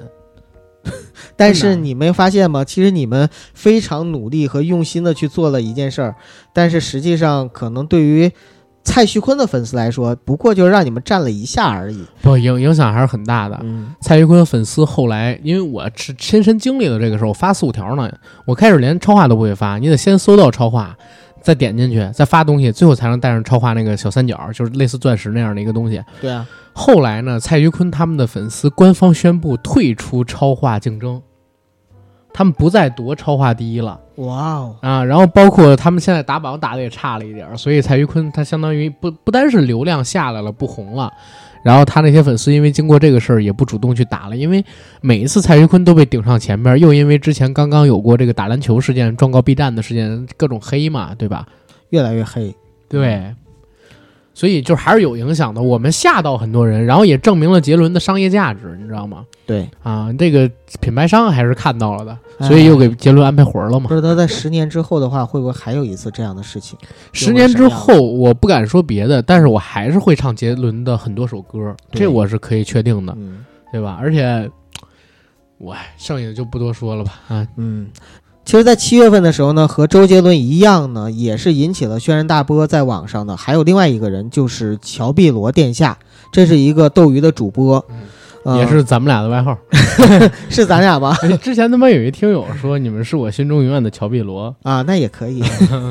但是你没发现吗？其实你们非常努力和用心的去做了一件事儿，但是实际上可能对于蔡徐坤的粉丝来说，不过就是让你们站了一下而已。不影影响还是很大的。嗯，蔡徐坤粉丝后来，因为我是亲身经历了这个事儿，我发四五条呢，我开始连超话都不会发，你得先搜到超话，再点进去，再发东西，最后才能带上超话那个小三角，就是类似钻石那样的一个东西。对啊，后来呢，蔡徐坤他们的粉丝官方宣布退出超话竞争，他们不再夺超话第一了哇哦，啊。然后包括他们现在打榜打的也差了一点儿，所以蔡徐坤他相当于不不单是流量下来了，不红了。然后他那些粉丝因为经过这个事儿也不主动去打了，因为每一次蔡徐坤都被顶上前边，又因为之前刚刚有过这个打篮球事件、状告 B 站的事件，各种黑嘛，对吧？越来越黑。对，所以就还是有影响的。我们吓到很多人，然后也证明了杰伦的商业价值，你知道吗？对，啊，这个品牌商还是看到了的，哎所以又给杰伦安排活儿了嘛不。知道在十年之后的话，会不会还有一次这样的事情？十年之后，我不敢说别的，但是我还是会唱杰伦的很多首歌，对这我是可以确定的，嗯对吧？而且，我剩下的就不多说了吧。啊，嗯。其实，在七月份的时候呢，和周杰伦一样呢，也是引起了轩然大波，在网上呢还有另外一个人，就是乔碧罗殿下，这是一个斗鱼的主播，呃也是咱们俩的外号。是咱俩吧？哎 之前他妈有一听友说你们是我心中永远的乔碧罗，啊，那也可以。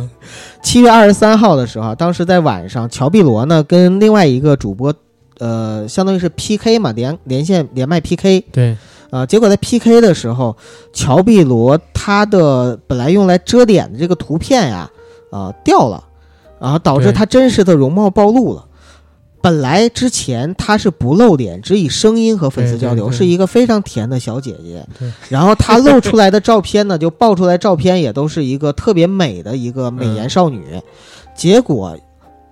七月二十三号的时候，当时在晚上，乔碧罗呢跟另外一个主播，呃，相当于是 PK 嘛，连连线连麦 PK，对，啊，结果在 PK 的时候，乔碧罗他的本来用来遮脸的这个图片呀，啊、掉了，然后导致对他真实的容貌暴露了。本来之前她是不露脸，只以声音和粉丝交流，是一个非常甜的小姐姐。然后她露出来的照片呢，就爆出来照片也都是一个特别美的一个美颜少女，结果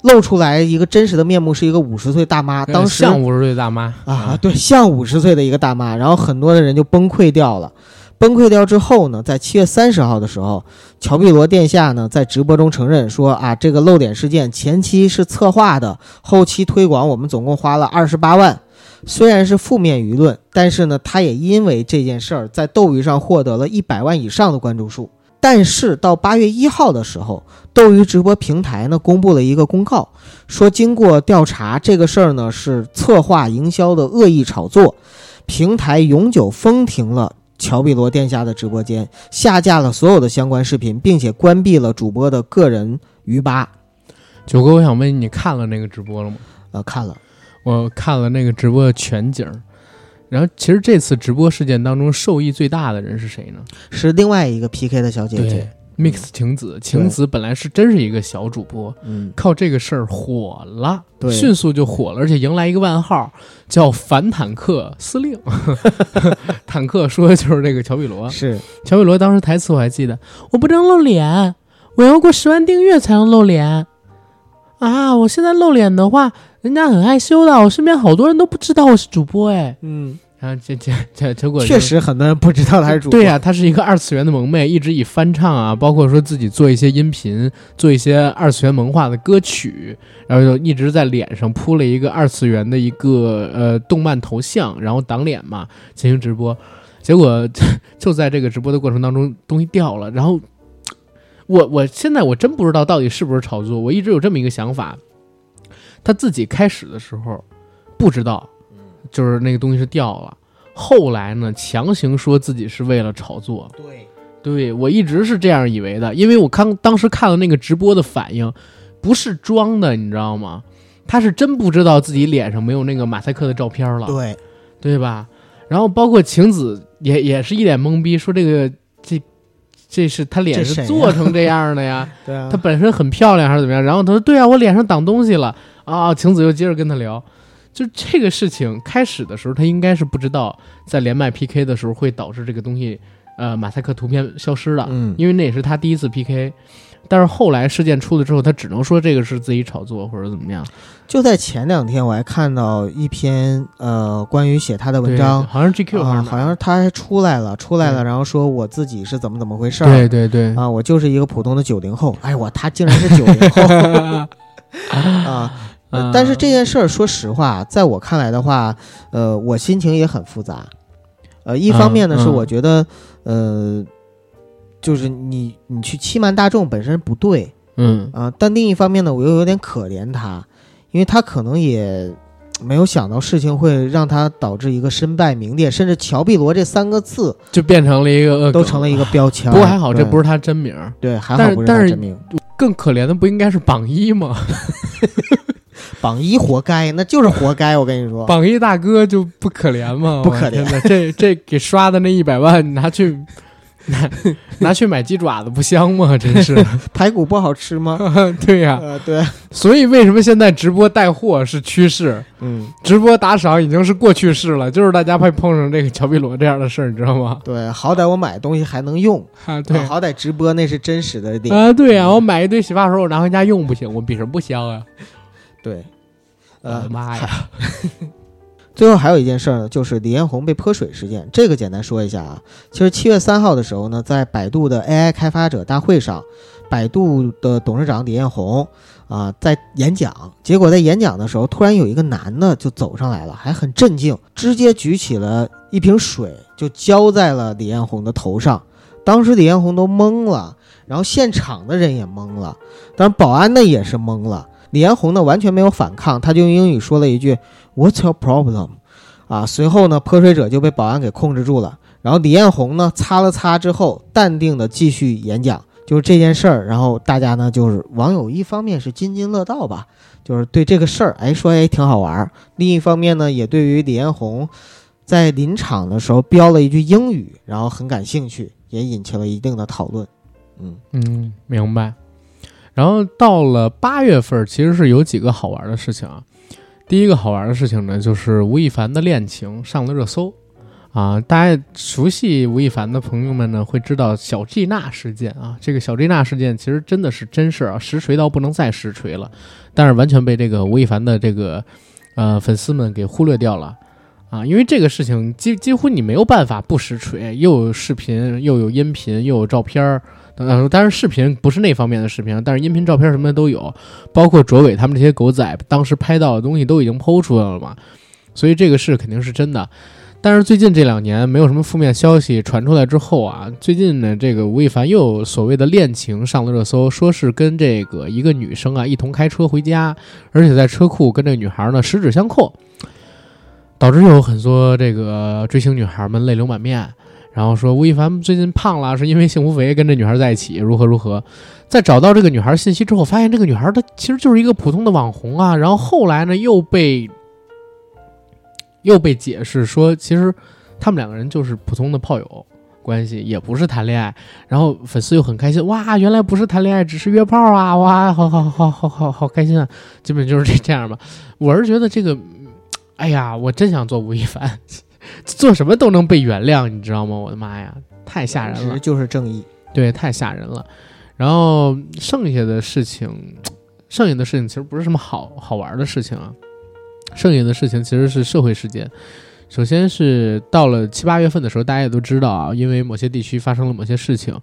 露出来一个真实的面目是一个五十岁大妈。当时像五十岁大妈啊，，对，像五十岁的一个大妈，然后很多的人就崩溃掉了。崩溃掉之后呢，在七月三十号的时候，乔碧罗殿下呢在直播中承认说啊，这个露脸事件前期是策划的，后期推广我们总共花了二十八万。虽然是负面舆论，但是呢，他也因为这件事儿在斗鱼上获得了一百万以上的关注数。但是到八月一号的时候，斗鱼直播平台呢公布了一个公告，说经过调查，这个事儿呢是策划营销的恶意炒作，平台永久封停了乔碧罗殿下的直播间，下架了所有的相关视频，并且关闭了主播的个人鱼吧。九哥，我想问你看了那个直播了吗？呃，看了，我看了那个直播的全景儿，然后其实这次直播事件当中受益最大的人是谁呢？是另外一个 PK 的小姐姐。，Mix 晴子，晴子本来是真是一个小主播，嗯，靠这个事儿火了，对迅速就火了，而且迎来一个外号叫“反坦克司令”。坦克说的就是这个乔碧罗，是乔碧罗当时台词我还记得，我不能露脸，我要过十万订阅才能露脸。啊，我现在露脸的话，人家很害羞的，我身边好多人都不知道我是主播哎。嗯，然后这这这结果确实很多人不知道他是主播。对呀、他是一个二次元的萌妹，一直以翻唱啊，包括说自己做一些音频，做一些二次元萌化的歌曲，然后就一直在脸上铺了一个二次元的一个呃动漫头像，然后挡脸嘛进行直播。结果就在这个直播的过程当中，东西掉了，然后我我现在我真不知道到底是不是炒作，我一直有这么一个想法，他自己开始的时候不知道，就是那个东西是掉了。后来呢，强行说自己是为了炒作，对，对我一直是这样以为的，因为我看当时看了那个直播的反应，不是装的，你知道吗？他是真不知道自己脸上没有那个马赛克的照片了，对，对吧？然后包括晴子也也是一脸懵逼，说这个这这是他脸是做成这样的呀？对啊她本身很漂亮还是怎么样？然后他说对啊，我脸上挡东西了啊。晴子又接着跟他聊，就这个事情开始的时候，他应该是不知道在连麦 PK 的时候会导致这个东西呃马赛克图片消失的，嗯因为那也是他第一次 PK。但是后来事件出了之后，他只能说这个是自己炒作或者怎么样。就在前两天，我还看到一篇呃关于写他的文章。好像是 GQ 啊，上好像是他还出来了，出来了，然后说我自己是怎么怎么回事儿，对对对啊，我就是一个普通的九零后，哎我他竟然是九零后 啊！呃但是这件事儿，说实话，在我看来的话，呃，我心情也很复杂。呃，一方面呢，是我觉得，呃，就是你你去欺瞒大众本身不对嗯啊、但另一方面呢，我又有点可怜他，因为他可能也没有想到事情会让他导致一个身败名裂，甚至乔碧罗这三个字就变成了一个都成了一个标签。不过还好，这不是他真名。对，还好不是他真名。更可怜的不应该是榜一吗？榜一活该，那就是活该。我跟你说，榜一大哥就不可怜吗？不可怜的这这给刷的那一百万 拿去拿 拿去买鸡爪子不香吗？真是，排骨不好吃吗？对呀、呃，对，所以为什么现在直播带货是趋势，嗯，直播打赏已经是过去式了？就是大家怕碰上这个乔碧罗这样的事儿，你知道吗？对，好歹我买东西还能用，啊，对啊好歹直播那是真实的点。啊，对呀、我买一堆洗发水，我拿回家用不行，我比什么不香啊？对，我的呃，妈呀！最后还有一件事儿呢，就是李彦宏被泼水事件。这个简单说一下啊，其实七月三号的时候呢，在百度的 AI 开发者大会上，百度的董事长李彦宏啊、在演讲，结果在演讲的时候，突然有一个男的就走上来了，还很镇静，直接举起了一瓶水就浇在了李彦宏的头上。当时李彦宏都懵了，然后现场的人也懵了，当然保安呢也是懵了。李彦宏呢完全没有反抗，他就用英语说了一句 "What's your problem？" 啊，随后呢泼水者就被保安给控制住了。然后李彦宏呢擦了擦之后，淡定的继续演讲，就是这件事儿。然后大家呢就是网友一方面是津津乐道吧，就是对这个事儿哎说哎挺好玩儿；另一方面呢也对于李彦宏在临场的时候飙了一句英语，然后很感兴趣，也引起了一定的讨论。嗯嗯，明白。然后到了八月份，其实是有几个好玩的事情啊。第一个好玩的事情呢，就是吴亦凡的恋情上了热搜啊。大家熟悉吴亦凡的朋友们呢，会知道小 G 娜事件啊。这个小 G 娜事件其实真的是真事儿啊，实锤到不能再实锤了，但是完全被这个吴亦凡的这个呃粉丝们给忽略掉了。啊，因为这个事情几几乎你没有办法不实锤，又有视频，又有音频，又有照片儿，当然视频不是那方面的视频，但是音频、照片什么的都有，包括卓伟他们这些狗仔当时拍到的东西都已经剖出来了嘛，所以这个事肯定是真的。但是最近这两年没有什么负面消息传出来之后啊，最近呢，这个吴亦凡又有所谓的恋情上了热搜，说是跟这个一个女生啊一同开车回家，而且在车库跟这个女孩呢十指相扣，导致有很多这个追星女孩们泪流满面。然后说吴亦凡最近胖了，是因为幸福肥跟这女孩在一起，如何如何。在找到这个女孩信息之后，发现这个女孩她其实就是一个普通的网红啊。然后后来呢，又被 又被解释说，其实他们两个人就是普通的炮友关系，也不是谈恋爱。然后粉丝又很开心，哇，原来不是谈恋爱，只是约炮啊！哇，好好好好好好开心啊！基本就是这这样吧。我是觉得这个，哎呀，我真想做吴亦凡。做什么都能被原谅，你知道吗？我的妈呀，太吓人了！就是正义。对，太吓人了。然后剩下的事情，剩下的事情其实不是什么好好玩的事情啊，剩下的事情其实是社会事件。首先是到了七八月份的时候，大家也都知道啊，因为某些地区发生了某些事情，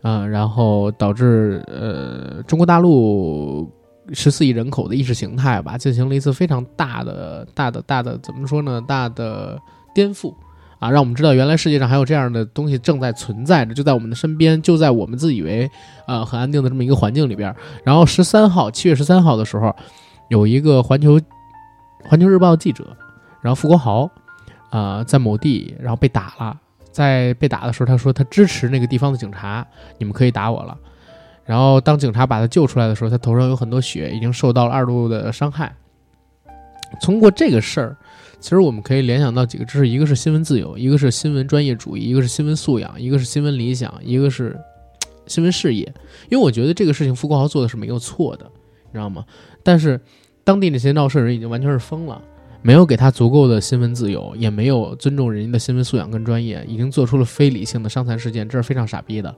啊、然后导致呃中国大陆十四亿人口的意识形态吧，进行了一次非常大的、大的、大的怎么说呢？大的颠覆啊，让我们知道原来世界上还有这样的东西正在存在着，就在我们的身边，就在我们自以为呃很安定的这么一个环境里边。然后十三号，七月十三号的时候，有一个环球环球日报记者，然后傅国豪。啊、在某地，然后被打了。在被打的时候，他说他支持那个地方的警察，你们可以打我了。然后当警察把他救出来的时候，他头上有很多血，已经受到了二度的伤害。通过这个事儿，其实我们可以联想到几个知识：一个是新闻自由，一个是新闻专业主义，一个是新闻素养，一个是新闻理想，一个是新闻事业。因为我觉得这个事情傅国豪做的是没有错的，你知道吗？但是当地那些闹事人已经完全是疯了。没有给他足够的新闻自由，也没有尊重人家的新闻素养跟专业，已经做出了非理性的伤残事件，这是非常傻逼的。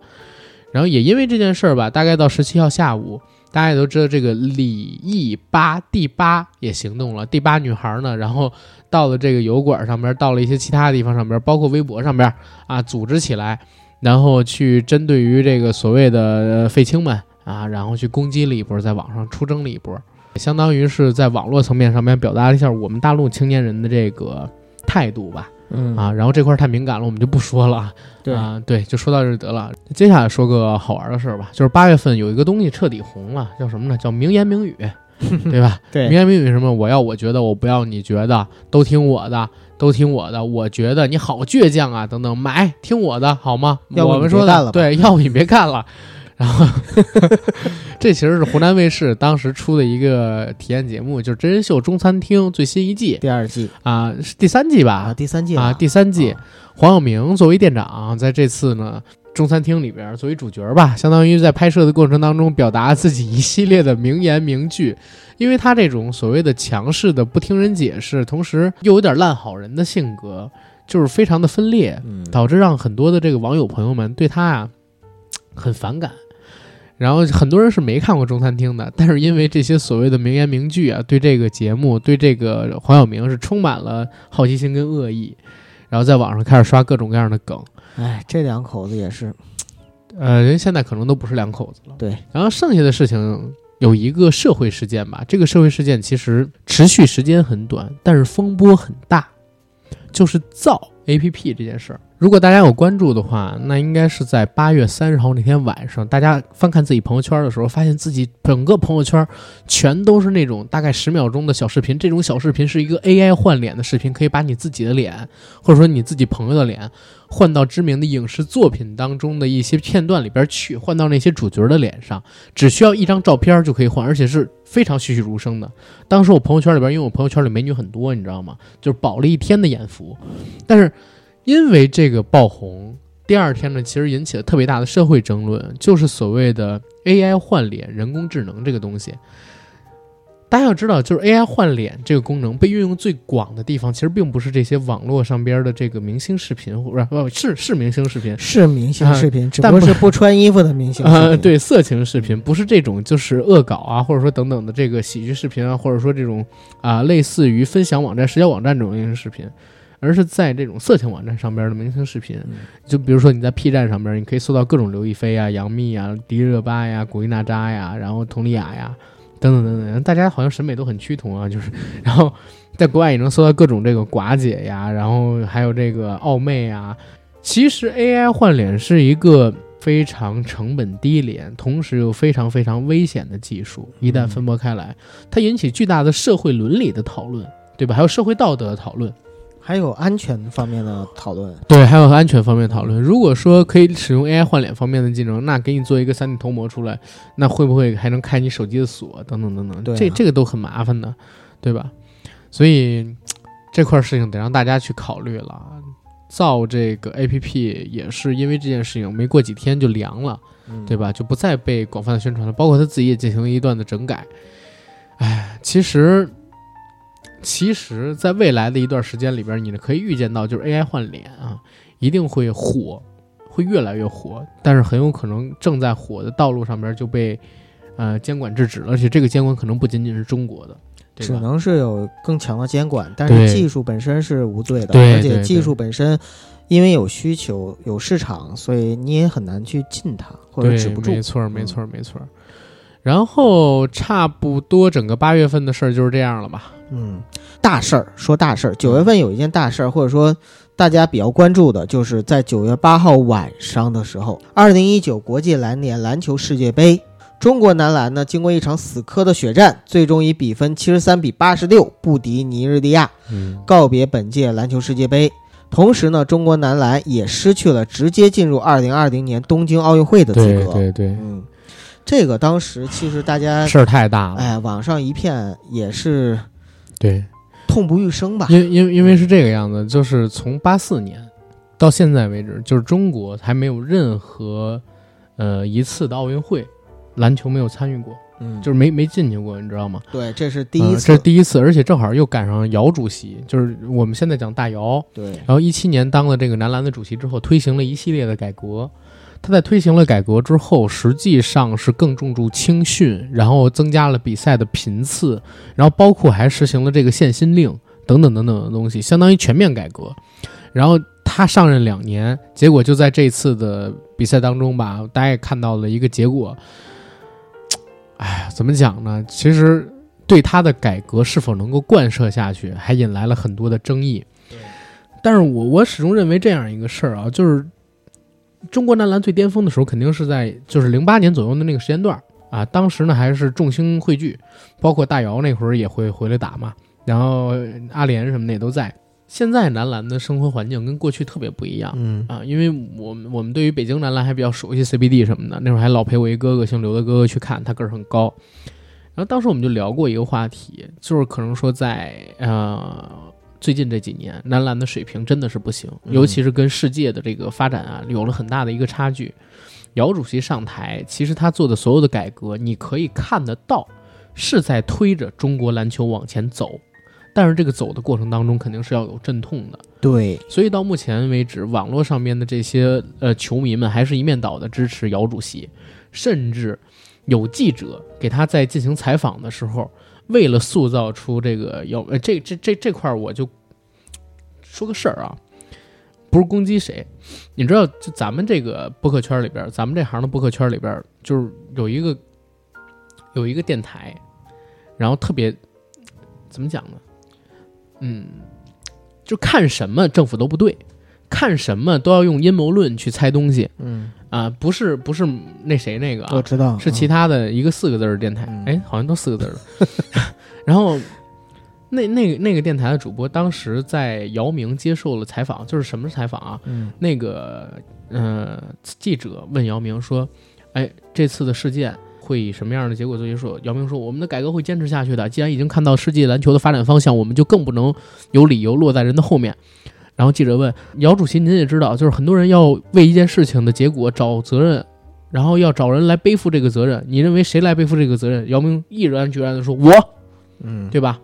然后也因为这件事儿吧，大概到十七号下午，大家也都知道这个李毅八第八也行动了，第八女孩呢，然后到了这个油管上边，到了一些其他地方上边，包括微博上边啊，组织起来，然后去针对于这个所谓的废青们啊，然后去攻击了一波，在网上出征了一波。相当于是在网络层面上面表达了一下我们大陆青年人的这个态度吧，嗯啊，然后这块儿太敏感了，我们就不说了，对啊，对，就说到这儿得了。接下来说个好玩的事儿吧，就是八月份有一个东西彻底红了，叫什么呢？叫名言名语，对吧？对名，言名语什么？我要我觉得，我不要你觉得，都听我的，都听我的，我觉得你好倔强啊，等等，买听我的好吗？要我们说的对，要不你别干了。然后，这其实是湖南卫视当时出的一个体验节目，就是真人秀中餐厅最新一季第二季啊，是第三季吧？啊，第三季啊，第三季，黄晓明作为店长，在这次呢中餐厅里边作为主角吧，相当于在拍摄的过程当中表达自己一系列的名言名句。因为他这种所谓的强势的不听人解释，同时又有点烂好人的性格，就是非常的分裂，嗯，导致让很多的这个网友朋友们对他啊很反感。然后很多人是没看过中餐厅的，但是因为这些所谓的名言名句啊，对这个节目，对这个黄晓明是充满了好奇心跟恶意，然后在网上开始刷各种各样的梗。哎，这两口子也是，呃，人现在可能都不是两口子了。对，然后剩下的事情有一个社会事件吧，这个社会事件其实持续时间很短，但是风波很大，就是造 A P P 这件事儿。如果大家有关注的话，那应该是在八月三十号那天晚上，大家翻看自己朋友圈的时候，发现自己整个朋友圈全都是那种大概十秒钟的小视频。这种小视频是一个 A I 换脸的视频，可以把你自己的脸，或者说你自己朋友的脸，换到知名的影视作品当中的一些片段里边去，换到那些主角的脸上，只需要一张照片就可以换，而且是非常栩栩如生的。当时我朋友圈里边，因为我朋友圈里美女很多，你知道吗？就是饱了一天的眼福，但是因为这个爆红，第二天呢，其实引起了特别大的社会争论，就是所谓的 AI 换脸、人工智能这个东西。大家要知道，就是 AI 换脸这个功能被运用最广的地方，其实并不是这些网络上边的这个明星视频，或者不是是明星视频，是明星视频，只但不是不穿衣服的明星视啊、频。对，色情视频不是这种，就是恶搞啊，或者说等等的这个喜剧视频啊，或者说这种啊、类似于分享网站、社交网站这种类型视频，而是在这种色情网站上边的明星视频。嗯就比如说你在 P 站上边，你可以搜到各种刘亦菲啊、杨幂啊、迪丽热巴呀、古力娜扎呀，然后佟丽娅呀，等等等等，大家好像审美都很趋同啊，就是，然后在国外也能搜到各种这个寡姐呀，然后还有这个傲妹啊。其实 AI 换脸是一个非常成本低廉，同时又非常非常危险的技术。一旦分拨开来，它引起巨大的社会伦理的讨论，对吧？还有社会道德的讨论。还有安全方面的讨论。对，还有安全方面讨论。如果说可以使用 AI 换脸方面的技能，那给你做一个 3D 头模出来，那会不会还能开你手机的锁等等等等？对啊这这个都很麻烦的，对吧？所以这块事情得让大家去考虑了。造这个 APP 也是因为这件事情，没过几天就凉了，嗯对？吧？就不再被广泛的宣传了。包括他自己也进行了一段的整改。哎，其实。其实，在未来的一段时间里边，你可以预见到，就是 AI 换脸啊，一定会火，会越来越火，但是很有可能正在火的道路上边就被呃监管制止了，而且这个监管可能不仅仅是中国的，对？只能是有更强的监管，但是技术本身是无罪的，而且技术本身因为有需求、有市场，所以你也很难去禁它或者，止不住。没错儿，没嗯错儿，没错儿。然后差不多整个八月份的事儿就是这样了吧？嗯，大事儿说大事儿，九月份有一件大事儿，或者说大家比较关注的，就是在九月八号晚上的时候，二零一九国际篮联篮球世界杯，中国男篮呢经过一场死磕的血战，最终以比分七十三比八十六不敌尼日利亚，嗯，告别本届篮球世界杯。同时呢，中国男篮也失去了直接进入二零二零年东京奥运会的资格。对对对，嗯，这个当时其实大家事儿太大了。哎，网上一片也是对，痛不欲生吧。因因因为是这个样子，就是从八四年到现在为止，就是中国还没有任何呃一次的奥运会篮球没有参与过，嗯，就是没没进去过，你知道吗？对，这是第嗯一次。这是第一次，而且正好又赶上姚主席，就是我们现在讲大姚，对，然后一七年当了这个男篮的主席之后，推行了一系列的改革。他在推行了改革之后，实际上是更重注青训，然后增加了比赛的频次，然后包括还实行了这个限薪令等等等等的东西，相当于全面改革。然后他上任两年，结果就在这次的比赛当中吧，大家也看到了一个结果。哎呀，怎么讲呢？其实对他的改革是否能够贯彻下去，还引来了很多的争议。但是我我始终认为这样一个事儿啊，就是中国男篮最巅峰的时候，肯定是在就是零八年左右的那个时间段啊。当时呢还是众星汇聚，包括大姚那会儿也会回来打嘛，然后阿联什么的也都在。现在男篮的生活环境跟过去特别不一样，嗯啊，因为我们我们对于北京男篮还比较熟悉 CBD 什么的，那会儿还老陪我一哥哥，姓刘的哥哥去看，他个儿很高。然后当时我们就聊过一个话题，就是可能说在呃最近这几年，男篮的水平真的是不行，嗯尤其是跟世界的这个发展啊有了很大的一个差距。姚主席上台，其实他做的所有的改革，你可以看得到是在推着中国篮球往前走，但是这个走的过程当中肯定是要有阵痛的。对，所以到目前为止，网络上面的这些呃球迷们还是一面倒的支持姚主席，甚至有记者给他在进行采访的时候，为了塑造出这个要这这这这块儿，我就说个事儿啊，不是攻击谁，你知道，就咱们这个播客圈里边，咱们这行的播客圈里边，就是有一个有一个电台，然后特别怎么讲呢？嗯。就看什么政府都不对，看什么都要用阴谋论去猜东西嗯，啊！不是不是那谁那个啊，我知道，是其他的一个四个字儿的电台，嗯哎，好像都四个字儿的。然后那那个那个电台的主播当时在姚明接受了采访，就是什么采访啊？嗯那个呃记者问姚明说：“哎，这次的事件会以什么样的结果做结束？”姚明说：“我们的改革会坚持下去的。既然已经看到世界篮球的发展方向，我们就更不能有理由落在人的后面。”然后记者问姚主席：“您也知道，就是很多人要为一件事情的结果找责任，然后要找人来背负这个责任。你认为谁来背负这个责任？”姚明毅然决然地说：“我，嗯，对吧？”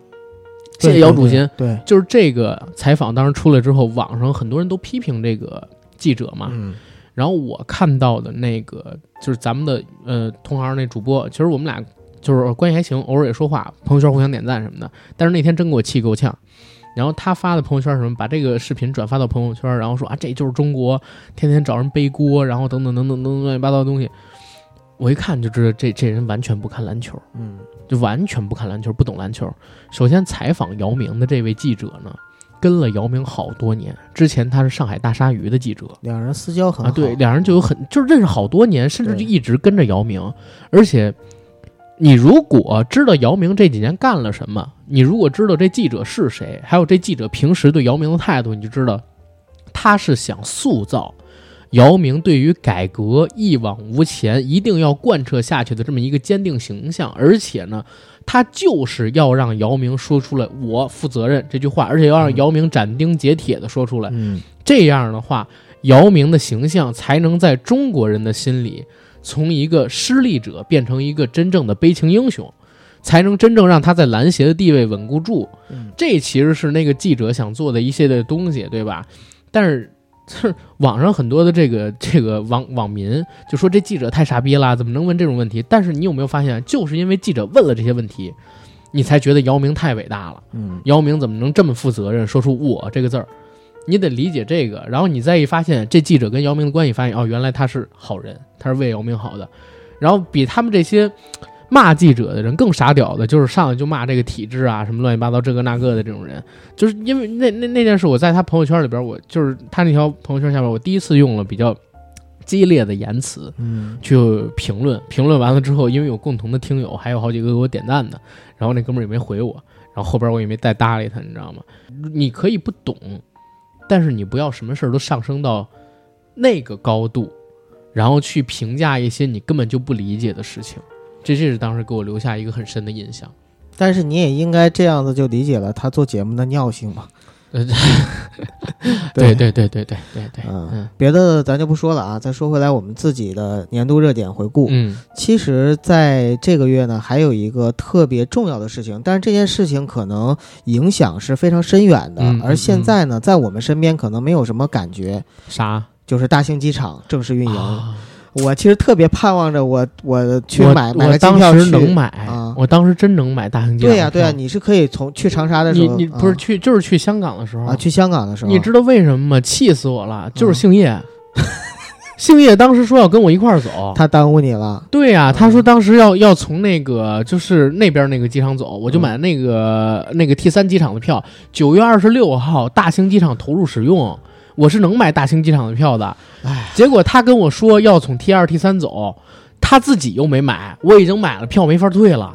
谢谢姚主席。，对，对就是这个采访当时出来之后，网上很多人都批评这个记者嘛。嗯然后我看到的那个就是咱们的呃同行那主播，其实我们俩就是关系还行，偶尔也说话，朋友圈互相点赞什么的。但是那天真给我气够呛。然后他发的朋友圈什么，把这个视频转发到朋友圈，然后说啊这就是中国，天天找人背锅，然后等等等等等等乱七八糟的东西。我一看就知道这这人完全不看篮球，嗯就完全不看篮球，不懂篮球。首先采访姚明的这位记者呢，跟了姚明好多年，之前他是上海大鲨鱼的记者，两人私交很啊，好，对，两人就有很就是认识好多年，甚至就一直跟着姚明。而且，你如果知道姚明这几年干了什么，你如果知道这记者是谁，还有这记者平时对姚明的态度，你就知道他是想塑造姚明对于改革一往无前，一定要贯彻下去的这么一个坚定形象。而且呢，他就是要让姚明说出来“我负责任”这句话，而且要让嗯姚明斩钉截铁的说出来。嗯这样的话，姚明的形象才能在中国人的心里，从一个失利者变成一个真正的悲情英雄，才能真正让他在篮协的地位稳固住。嗯这其实是那个记者想做的一系列东西，对吧？但是是网上很多的这个这个网网民就说这记者太傻逼了，怎么能问这种问题？但是你有没有发现，就是因为记者问了这些问题，你才觉得姚明太伟大了。嗯姚明怎么能这么负责任，说出“我”这个字儿？你得理解这个，然后你再一发现这记者跟姚明的关系，发现哦，原来他是好人，他是为姚明好的。然后比他们这些骂记者的人更傻屌的，就是上来就骂这个体制啊，什么乱七八糟这个那个的这种人，就是因为那那那件事，我在他朋友圈里边，我就是他那条朋友圈下面，我第一次用了比较激烈的言辞，嗯去评论，评论完了之后，因为有共同的听友，还有好几个给我点赞的，然后那哥们儿也没回我，然后后边我也没再搭理他，你知道吗？你可以不懂，但是你不要什么事儿都上升到那个高度，然后去评价一些你根本就不理解的事情，这这是当时给我留下一个很深的印象。但是你也应该这样子就理解了他做节目的尿性嘛。对。对对对对对对，嗯嗯，别的咱就不说了啊，再说回来我们自己的年度热点回顾。嗯。其实，在这个月呢，还有一个特别重要的事情，但是这件事情可能影响是非常深远的。而现在呢，在我们身边可能没有什么感觉，啥？就是大兴机场正式运营。啊我其实特别盼望着我我去买买我当个机票去。时能买，啊我当时真能买大兴机场对呀、对呀、票你是可以从去长沙的时候，你你啊不是去就是去香港的时候啊，去香港的时候，你知道为什么吗？气死我了，就是嗯姓叶。姓叶当时说要跟我一块儿走，他耽误你了。对呀、嗯他说当时要要从那个就是那边那个机场走，我就嗯买那个、那个 T 三机场的票，九月二十六号大兴机场投入使用，我是能买大兴机场的票的。哎，结果他跟我说要从 T 二 T 三走，他自己又没买，我已经买了票没法退了，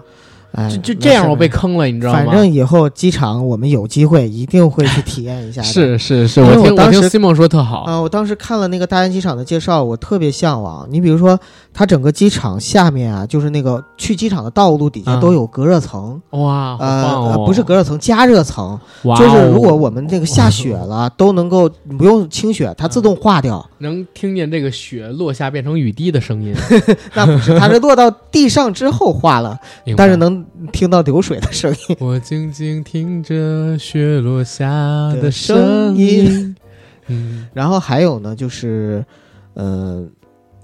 哎，就就这样我被坑了，你知道吗？反正以后机场我们有机会一定会去体验一下。是是是，我听听我听 Simon 说特好，啊、我当时看了那个大兴机场的介绍，我特别向往。你比如说，它整个机场下面啊，就是那个去机场的道路底下嗯都有隔热层，哇，好呃不是隔热层，加热层，哇哦，就是如果我们这个下雪了，都能够你不用清雪，它自动化掉。能听见这个雪落下变成雨滴的声音，那不是，它是落到地上之后化了，但是能听到流水的声音。我静静听着雪落下的声声音音。嗯，然后还有呢，就是，呃，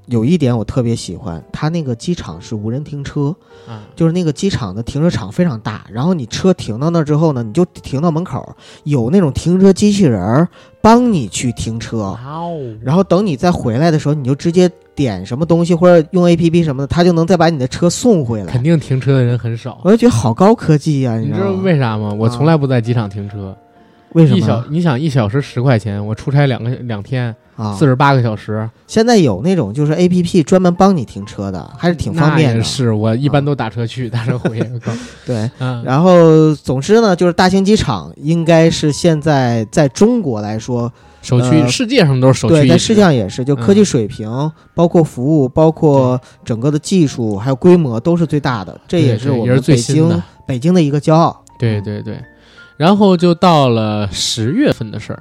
有一点我特别喜欢，它那个机场是无人停车，啊，就是那个机场的停车场非常大，然后你车停到那儿之后呢，你就停到门口，有那种停车机器人儿帮你去停车，哇哦，然后等你再回来的时候，你就直接点什么东西或者用 A P P 什么的，它就能再把你的车送回来肯。定停车的人很少。我就觉得好高科技呀、你知道？为啥吗？我从来不在机场停车，为什么一小么你想一小时十块钱，我出差两个两天，啊？四十八个小时，现在有那种就是 A P P 专门帮你停车的，还是挺方便的。也是我一般都打车去，打车回。对，嗯，然后总之呢，就是大兴机场应该是现在在中国来说，首屈呃世界上都是首屈在世界上也是，就科技嗯水平、包括服务、包括整个的技术还有规模都是最大的，这也是我们北京北京的一个骄傲。对对对，然后就到了十月份的事儿。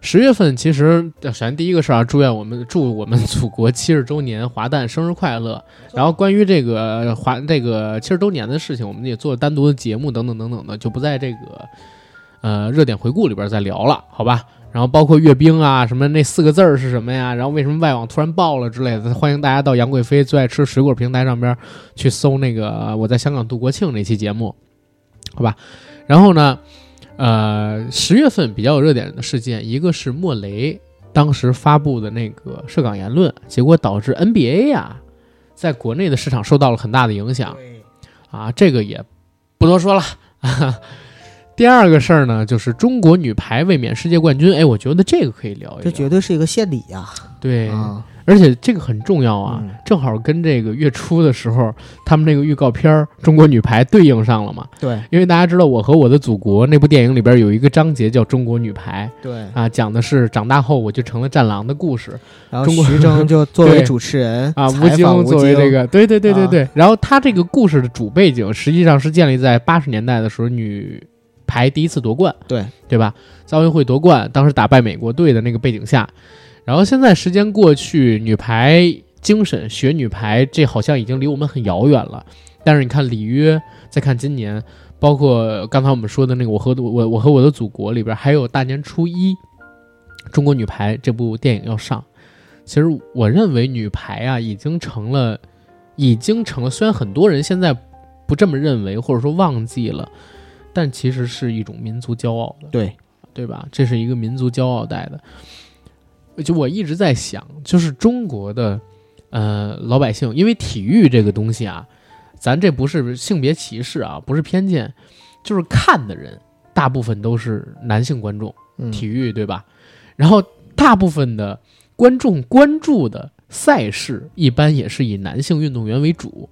十月份其实，呃首先第一个事儿啊，祝愿我们祝我们祖国七十周年华诞生日快乐。然后关于这个华这个七十周年的事情，我们也做了单独的节目等等等等的，就不在这个呃热点回顾里边再聊了，好吧？然后包括阅兵啊，什么那四个字儿是什么呀？然后为什么外网突然爆了之类的？欢迎大家到杨贵妃最爱吃水果平台上边去搜那个呃我在香港度国庆那期节目，好吧？然后呢，呃，十月份比较有热点的事件，一个是莫雷当时发布的那个涉港言论，结果导致 NBA 呀、在国内的市场受到了很大的影响啊，这个也不多说了。第二个事儿呢，就是中国女排卫冕世界冠军，哎，我觉得这个可以聊一聊。这绝对是一个献礼呀！对，啊，而且这个很重要啊，嗯正好跟这个月初的时候，他们那个预告片儿中国女排对应上了嘛。对因为大家知道《我和我的祖国》那部电影里边有一个章节叫“中国女排对”，啊，讲的是长大后我就成了战狼的故事然后徐峥 就作为主持人啊。吴京作为这个，对对对对啊对。然后他这个故事的主背景实际上是建立在八十年代的时候，女排第一次夺冠，对对吧？在奥运会夺冠，当时打败美国队的那个背景下，然后现在时间过去，女排精神学女排，这好像已经离我们很遥远了。但是你看里约，再看今年，包括刚才我们说的那个《我和我我和我的祖国》里边，还有大年初一中国女排这部电影要上。其实我认为女排啊，已经成了，已经成了。虽然很多人现在不这么认为，或者说忘记了，但其实是一种民族骄傲的，对对吧？这是一个民族骄傲带的。就我一直在想，就是中国的呃老百姓，因为体育这个东西啊，咱这不是性别歧视啊，不是偏见，就是看的人大部分都是男性观众，嗯体育对吧？然后大部分的观众关注的赛事，一般也是以男性运动员为主。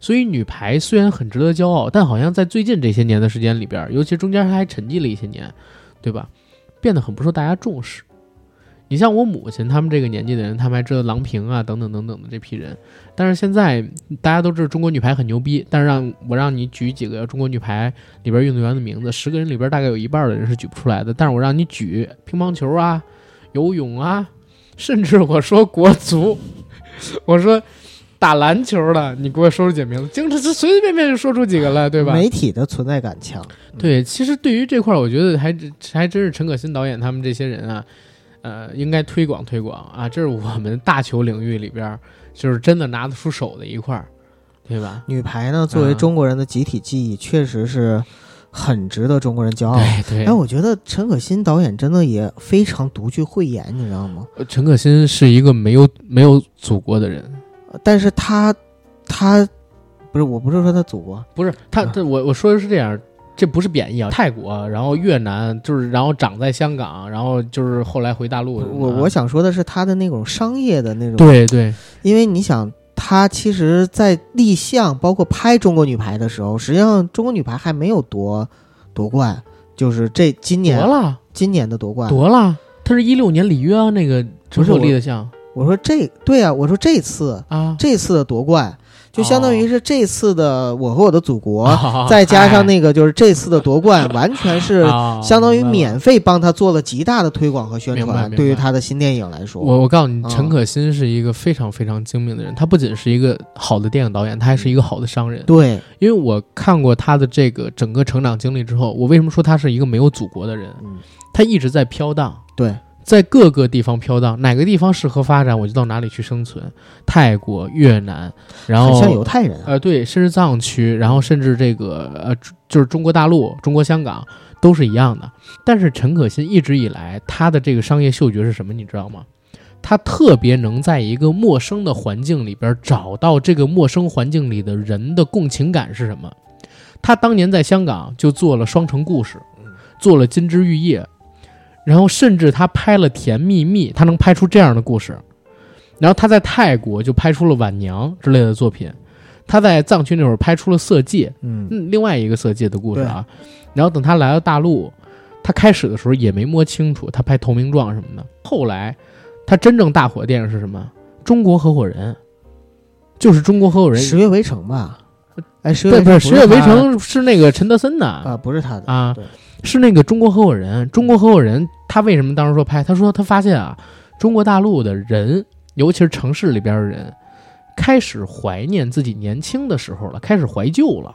所以女排虽然很值得骄傲，但好像在最近这些年的时间里边，尤其中间还沉寂了一些年，对吧？变得很不受大家重视。你像我母亲他们这个年纪的人，他们还知道郎平啊等等等等的这批人，但是现在大家都知道中国女排很牛逼，但是让我让你举几个中国女排里边运动员的名字，十个人里边大概有一半的人是举不出来的。但是我让你举乒乓球啊、游泳啊，甚至我说国足，我说打篮球的，你给我说出几个名字，经常是随随便便就说出几个来，对吧？媒体的存在感强。对，其实对于这块儿，我觉得还 还真是陈可辛导演他们这些人啊，呃，应该推广推广啊，这是我们大球领域里边儿就是真的拿得出手的一块儿，对吧？女排呢，作为嗯中国人的集体记忆，确实是很值得中国人骄傲。哎，，我觉得陈可辛导演真的也非常独具慧眼，你知道吗？呃陈可辛是一个没有没有祖国的人，但是他他不是，我不是说他祖国，不是他啊他我我说的是这样。这不是贬义啊！泰国，然后越南，就是然后长在香港，然后就是后来回大陆。我我想说的是他的那种商业的那种，，对对因为你想。他其实，在立项包括拍中国女排的时候，实际上中国女排还没有夺夺冠，就是这今年夺了今年的夺冠。夺了，他是一六年里约啊那个不是我立的项我说这对啊，我说这次啊，这次的夺冠，就相当于是这次的《我和我的祖国》哦再加上那个就是这次的夺冠，完全是啊相当于免费帮他做了极大的推广和宣传。对于他的新电影来说，我我告诉你，啊陈可辛是一个非常非常精明的人，他不仅是一个好的电影导演，他还是一个好的商人。对，因为我看过他的这个整个成长经历之后，我为什么说他是一个没有祖国的人？嗯，他一直在飘荡，对，在各个地方飘荡，哪个地方适合发展，我就到哪里去生存。泰国、越南，然后像犹太人啊。呃，对，甚至藏区，然后甚至这个呃，就是中国大陆、中国香港都是一样的。但是陈可辛一直以来他的这个商业嗅觉是什么？你知道吗？他特别能在一个陌生的环境里边找到这个陌生环境里的人的共情感是什么。他当年在香港就做了《双城故事》，做了《金枝玉叶》，然后甚至他拍了《甜蜜蜜》，他能拍出这样的故事。然后他在泰国就拍出了《晚娘》之类的作品，他在藏区那会儿拍出了《色戒》，嗯，嗯，另外一个色戒的故事啊。然后等他来到大陆，他开始的时候也没摸清楚，他拍《投名状》什么的。后来他真正大火的电影是什么？《中国合伙人》，就是《中国合伙人》。十月围城吧？哎，十月不是不是，《十月围城》是那个陈德森的啊，不是他的啊对，是那个中国合伙人。中国合伙人他为什么当时说拍？他说他发现啊，中国大陆的人，尤其是城市里边的人，开始怀念自己年轻的时候了，开始怀旧了。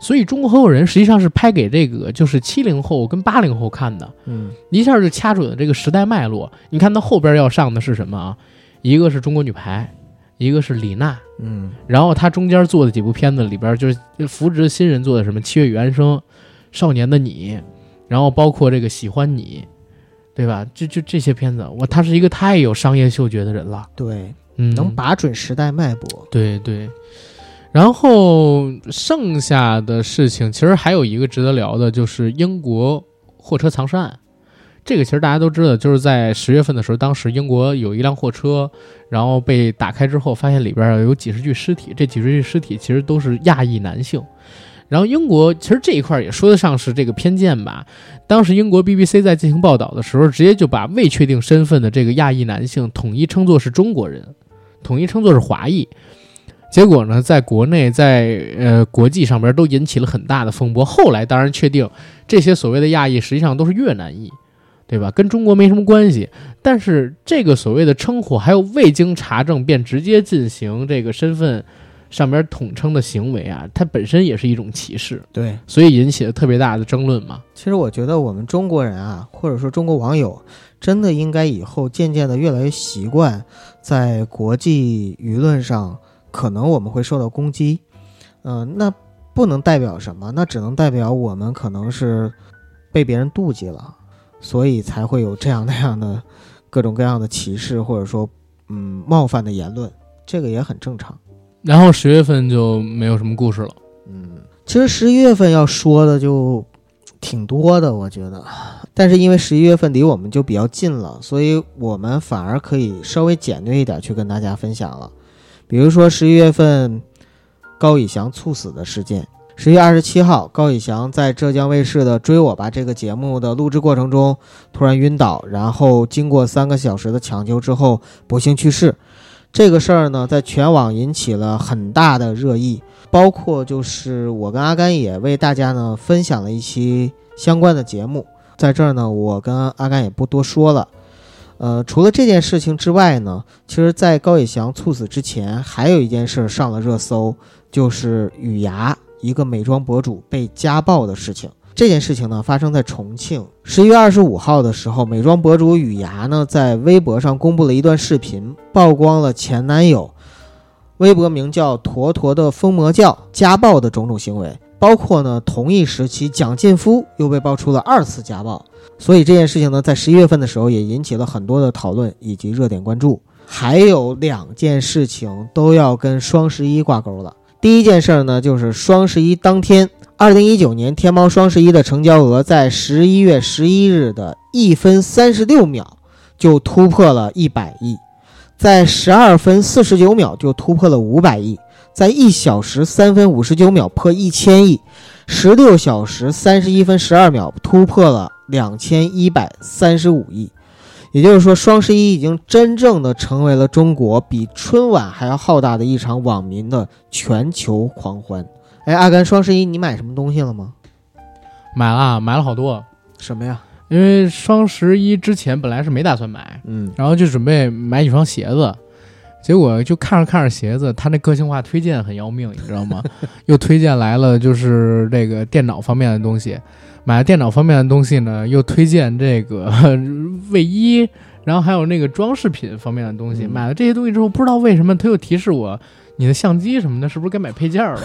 所以中国合伙人实际上是拍给这个就是七零后跟八零后看的，嗯，一下就掐准了这个时代脉络。你看他后边要上的是什么啊？一个是中国女排，一个是李娜，嗯，然后他中间做的几部片子里边，就是扶植新人做的什么《七月与安生》《少年的你》，然后包括这个《喜欢你》，对吧？就就这些片子，我他是一个太有商业嗅觉的人了，对，嗯，能把准时代脉搏。对对。然后剩下的事情，其实还有一个值得聊的，就是英国货车藏尸案。这个其实大家都知道，就是在十月份的时候，当时英国有一辆货车，然后被打开之后，发现里边有几十具尸体，这几十具尸体其实都是亚裔男性。然后英国其实这一块儿也说得上是这个偏见吧。当时英国 BBC 在进行报道的时候，直接就把未确定身份的这个亚裔男性统一称作是中国人，统一称作是华裔。结果呢，在国内在呃国际上边都引起了很大的风波。后来当然确定这些所谓的亚裔实际上都是越南裔，对吧？跟中国没什么关系。但是这个所谓的称呼还有未经查证便直接进行这个身份上边统称的行为啊，它本身也是一种歧视，对，所以引起了特别大的争论嘛。其实我觉得我们中国人啊，或者说中国网友，真的应该以后渐渐的越来越习惯，在国际舆论上，可能我们会受到攻击，嗯、那不能代表什么，那只能代表我们可能是被别人妒忌了，所以才会有这样那样的各种各样的歧视或者说嗯冒犯的言论，这个也很正常。然后十月份就没有什么故事了。嗯，其实十一月份要说的就挺多的，我觉得。但是因为十一月份离我们就比较近了，所以我们反而可以稍微简略一点去跟大家分享了。比如说十一月份高以翔猝死的事件。十月二十七号，高以翔在浙江卫视的《追我吧》这个节目的录制过程中突然晕倒，然后经过三个小时的抢救之后不幸去世。这个事儿呢，在全网引起了很大的热议。包括就是我跟阿甘也为大家呢分享了一期相关的节目，在这儿呢，我跟阿甘也不多说了。呃，除了这件事情之外呢，其实，在高以翔猝死之前，还有一件事上了热搜，就是雨芽一个美妆博主被家暴的事情。这件事情呢，发生在重庆。十一月二十五号的时候，美妆博主雨芽呢，在微博上公布了一段视频，曝光了前男友。微博名叫“坨坨的疯魔教”家暴的种种行为，包括呢同一时期蒋劲夫又被爆出了二次家暴，所以这件事情呢在十一月份的时候也引起了很多的讨论以及热点关注。还有两件事情都要跟双十一挂钩了。第一件事儿呢就是双十一当天，二零一九年天猫双十一的成交额在十一月十一日的一分三十六秒就突破了一百亿。在十二分四十九秒就突破了五百亿，在一小时三分五十九秒破一千亿，十六小时三十一分十二秒突破了两千一百三十五亿。也就是说，双十一已经真正的成为了中国比春晚还要浩大的一场网民的全球狂欢。哎，阿甘，双十一你买什么东西了吗？买了，买了好多。什么呀？因为双十一之前本来是没打算买，嗯然后就准备买几双鞋子，结果就看着看着鞋子，他那个性化推荐很要命，你知道吗？又推荐来了就是这个电脑方面的东西，买了电脑方面的东西呢，又推荐这个 卫衣，然后还有那个装饰品方面的东西。嗯买了这些东西之后，不知道为什么他又提示我。你的相机什么的，是不是该买配件了？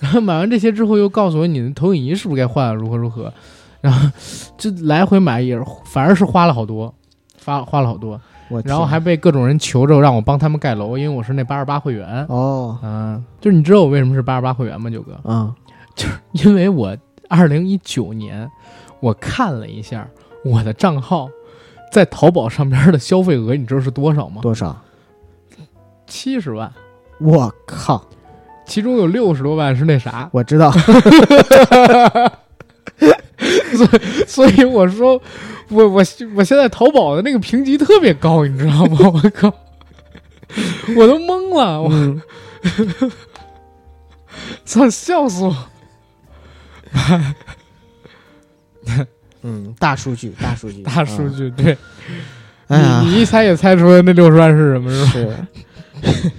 然后买完这些之后，又告诉我你的投影仪是不是该换了，如何如何？然后这来回买也是，反而是花了好多，花花了好多。我然后还被各种人求着让我帮他们盖楼，因为我是那八十八会员。哦，嗯，就是你知道我为什么是八十八会员吗，九哥？嗯，因为我二零一九年我看了一下我的账号在淘宝上边的消费额，你知道是多少吗？多少？七十万，我靠！其中有六十多万是那啥，我知道，所以我说我我我现在淘宝的那个评级特别高，你知道吗？我靠，我都懵了，我嗯，操，笑死我！嗯，大数据，大数据，大数嗯。据，对哎你，你一猜也猜出来那六十万是什么，是吧？是，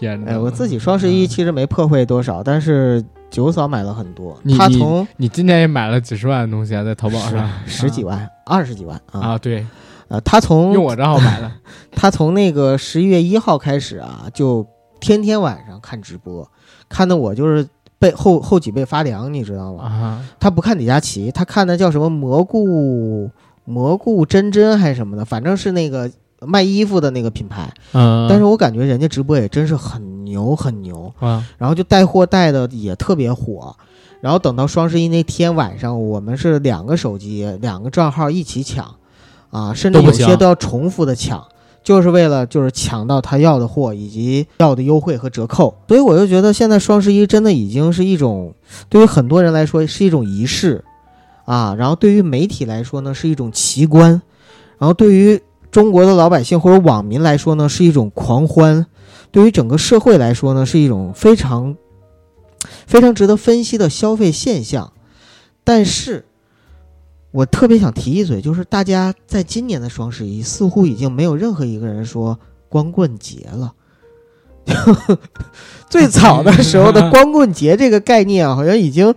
天哪！哎，我自己双十一其实没破费多少，但是九嫂买了很多她从你今年也买了几十万的东西啊，在淘宝上十几万、二十几万啊，啊，对，呃，她从用我账号买的，她从那个十一月一号开始啊，就天天晚上看直播，看的我就是背后后脊背发凉，你知道吗？啊，她不看李佳琦，她看的叫什么蘑菇蘑菇真真还是什么的，反正是那个卖衣服的那个品牌。嗯，但是我感觉人家直播也真是很牛很牛，啊，然后就带货带的也特别火。然后等到双十一那天晚上，我们是两个手机、两个账号一起抢，啊，甚至有些都要重复的抢，就是为了就是抢到他要的货以及要的优惠和折扣。所以我就觉得现在双十一真的已经是一种对于很多人来说是一种仪式，啊，然后对于媒体来说呢是一种奇观，然后对于中国的老百姓或者网民来说呢是一种狂欢，对于整个社会来说呢是一种非常非常值得分析的消费现象。但是，我特别想提一嘴，就是大家在今年的双十一似乎已经没有任何一个人说光棍节了，最早的时候的光棍节这个概念啊，好像已经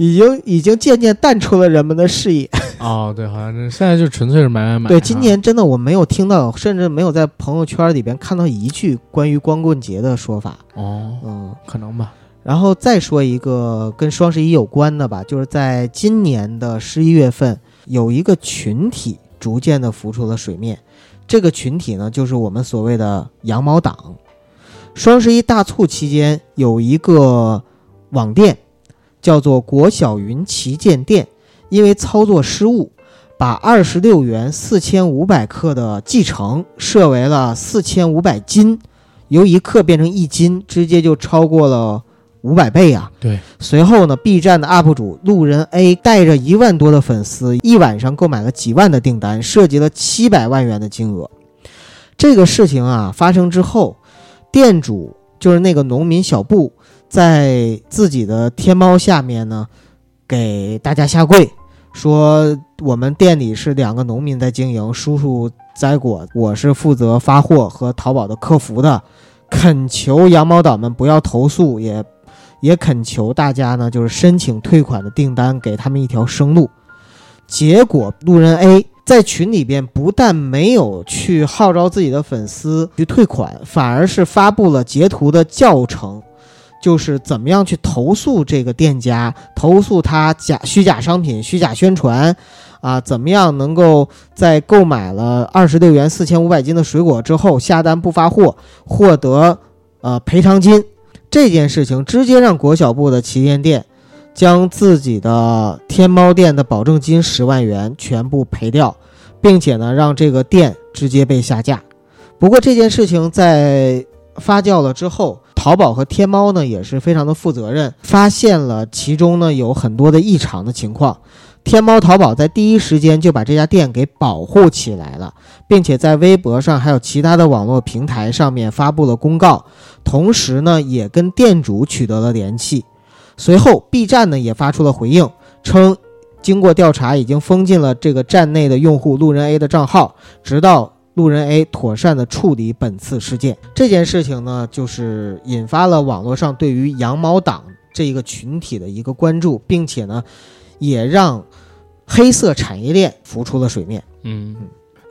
已经已经渐渐淡出了人们的视野。哦，对，好像是现在就纯粹是买买买。对，今年真的我没有听到，甚至没有在朋友圈里边看到一句关于光棍节的说法。哦，嗯，可能吧。然后再说一个跟双十一有关的吧，就是在今年的十一月份，有一个群体逐渐的浮出了水面。这个群体呢，就是我们所谓的羊毛党。双十一大促期间，有一个网店叫做国小云旗舰店。因为操作失误，把二十六元四千五百克的继承设为了四千五百斤，由一克变成一斤，直接就超过了五百倍啊！对。随后呢，B 站的 UP 主路人 A 带着一万多的粉丝，一晚上购买了几万的订单，涉及了七百万元的金额。这个事情啊发生之后，店主就是那个农民小布，在自己的天猫下面呢，给大家下跪。说我们店里是两个农民在经营，叔叔摘果，我是负责发货和淘宝的客服的，恳求羊毛党们不要投诉，也也恳求大家呢，就是申请退款的订单，给他们一条生路。结果路人 A 在群里边不但没有去号召自己的粉丝去退款，反而是发布了截图的教程。就是怎么样去投诉这个店家，投诉他假虚假商品、虚假宣传，啊，怎么样能够在购买了二十六元四千五百斤的水果之后下单不发货，获得呃赔偿金？这件事情直接让国小部的旗舰店将自己的天猫店的保证金十万元全部赔掉，并且呢让这个店直接被下架。不过这件事情在发酵了之后。淘宝和天猫呢也是非常的负责任，发现了其中呢有很多的异常的情况。天猫、淘宝在第一时间就把这家店给保护起来了，并且在微博上还有其他的网络平台上面发布了公告，同时呢也跟店主取得了联系。随后，B 站呢也发出了回应，称经过调查已经封禁了这个站内的用户路人 A 的账号，直到。路人 A 妥善的处理本次事件，这件事情呢，就是引发了网络上对于羊毛党这一个群体的一个关注，并且呢，也让黑色产业链浮出了水面。嗯，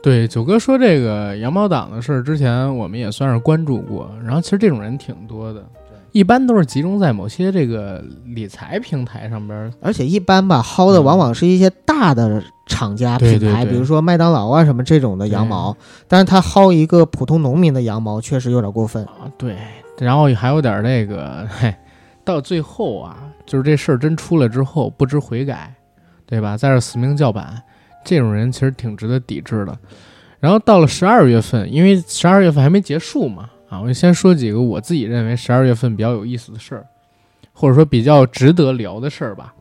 对，九哥说这个羊毛党的事儿之前，我们也算是关注过。然后其实这种人挺多的，一般都是集中在某些这个理财平台上边，而且一般吧，薅的往往是一些大的。厂家品牌，比如说麦当劳啊什么这种的羊毛，但是他薅一个普通农民的羊毛，确实有点过分啊。对，然后还有点那个，嘿，到最后啊，就是这事儿真出来之后不知悔改，对吧？在这死命叫板，这种人其实挺值得抵制的。然后到了十二月份，因为十二月份还没结束嘛，啊，我就先说几个我自己认为十二月份比较有意思的事儿，或者说比较值得聊的事儿吧。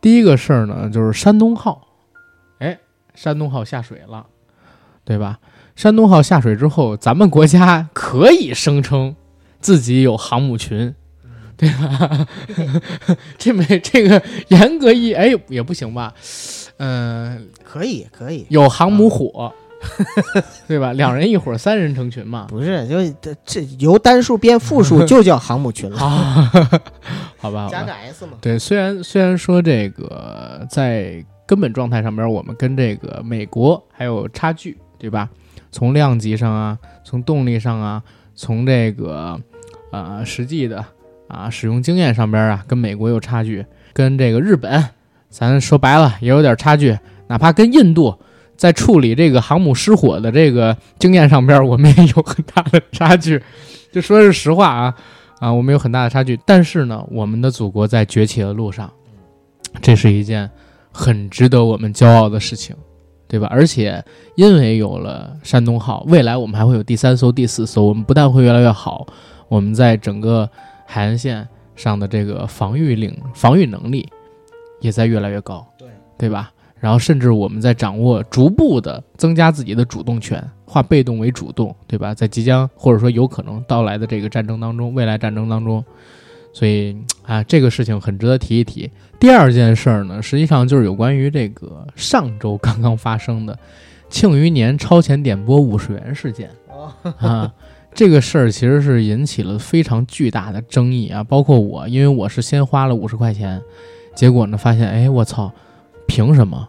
第一个事儿呢，就是山东号。山东号下水了，对吧？山东号下水之后，咱们国家 可以声称自己有航母群，对吧？这没这个严格意哎也不行吧？嗯，可以可以有航母火，对吧？两人一伙，三人成群嘛？不是，就这这由单数变复数就叫航母群了，好吧？加个 S 嘛？对，虽然虽然说这个在。根本状态上边，我们跟这个美国还有差距，对吧？从量级上啊，从动力上啊，从这个呃实际的啊使用经验上边啊，跟美国有差距。跟这个日本，咱说白了也有点差距。哪怕跟印度在处理这个航母失火的这个经验上边，我们也有很大的差距。就说是实话啊 啊，我们有很大的差距。但是呢，我们的祖国在崛起的路上，这是一件。很值得我们骄傲的事情，对吧？而且因为有了山东号，未来我们还会有第三艘、第四艘，我们不但会越来越好，我们在整个海岸线上的这个防御领防御能力也在越来越高，对对吧？然后甚至我们在掌握逐步的增加自己的主动权，化被动为主动，对吧？在即将或者说有可能到来的这个战争当中，未来战争当中。所以 啊，这个事情很值得提一提。第二件事儿呢，实际上就是有关于这个上周刚刚发生的《庆余年超前点播五十元事件》啊。这个事儿其实是引起了非常巨大的争议啊，包括我，因为我是先花了五十块钱，结果呢发现，哎，我操，凭什么？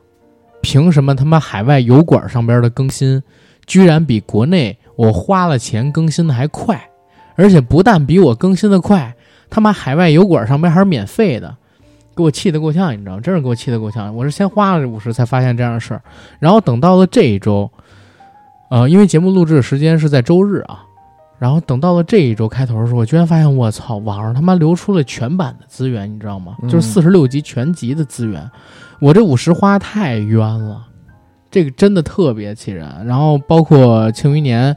凭什么他妈海外油管上边的更新，居然比国内我花了钱更新的还快？而且不但比我更新的快，他妈海外油管上面还是免费的，给我气得够呛，你知道吗？真是给我气得够呛。我是先花了这五十才发现这样的事儿，然后等到了这一周，呃，因为节目录制的时间是在周日啊，然后等到了这一周开头的时候，我居然发现我操，网上他妈流出了全版的资源，你知道吗？嗯就是四十六集全集的资源，我这五十花太冤了，这个真的特别气人。然后包括《庆余年》。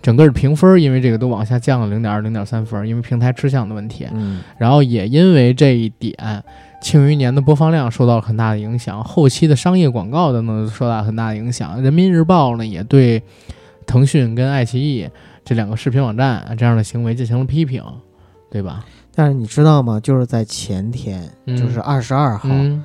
整个的评分因为这个都往下降了零点二、零点三分，因为平台吃相的问题。嗯然后也因为这一点，《庆余年》的播放量受到了很大的影响，后期的商业广告等等受到很大的影响。人民日报呢也对腾讯跟爱奇艺这两个视频网站这样的行为进行了批评，对吧？但是你知道吗？就是在前天，嗯就是二十二号，嗯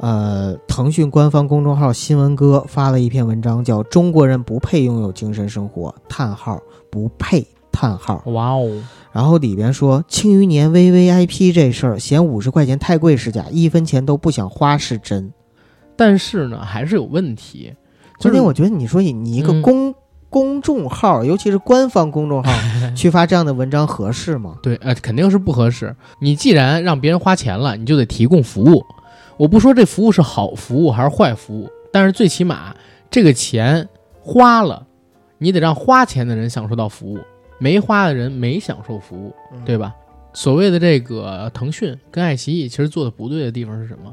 呃，腾讯官方公众号“新闻哥”发了一篇文章，叫《中国人不配拥有精神生活》，叹号不配叹号。哇哦，然后里边说，庆余年 VVIP 这事儿，嫌五十块钱太贵是假，一分钱都不想花是真。但是呢，还是有问题。就是关键我觉得你说你你一个嗯公、公众号，尤其是官方公众号 去发这样的文章合适吗？对，呃，肯定是不合适。你既然让别人花钱了，你就得提供服务。我不说这服务是好服务还是坏服务，但是最起码这个钱花了，你得让花钱的人享受到服务，没花的人没享受服务，对吧？所谓的这个腾讯跟爱奇艺，其实做的不对的地方是什么？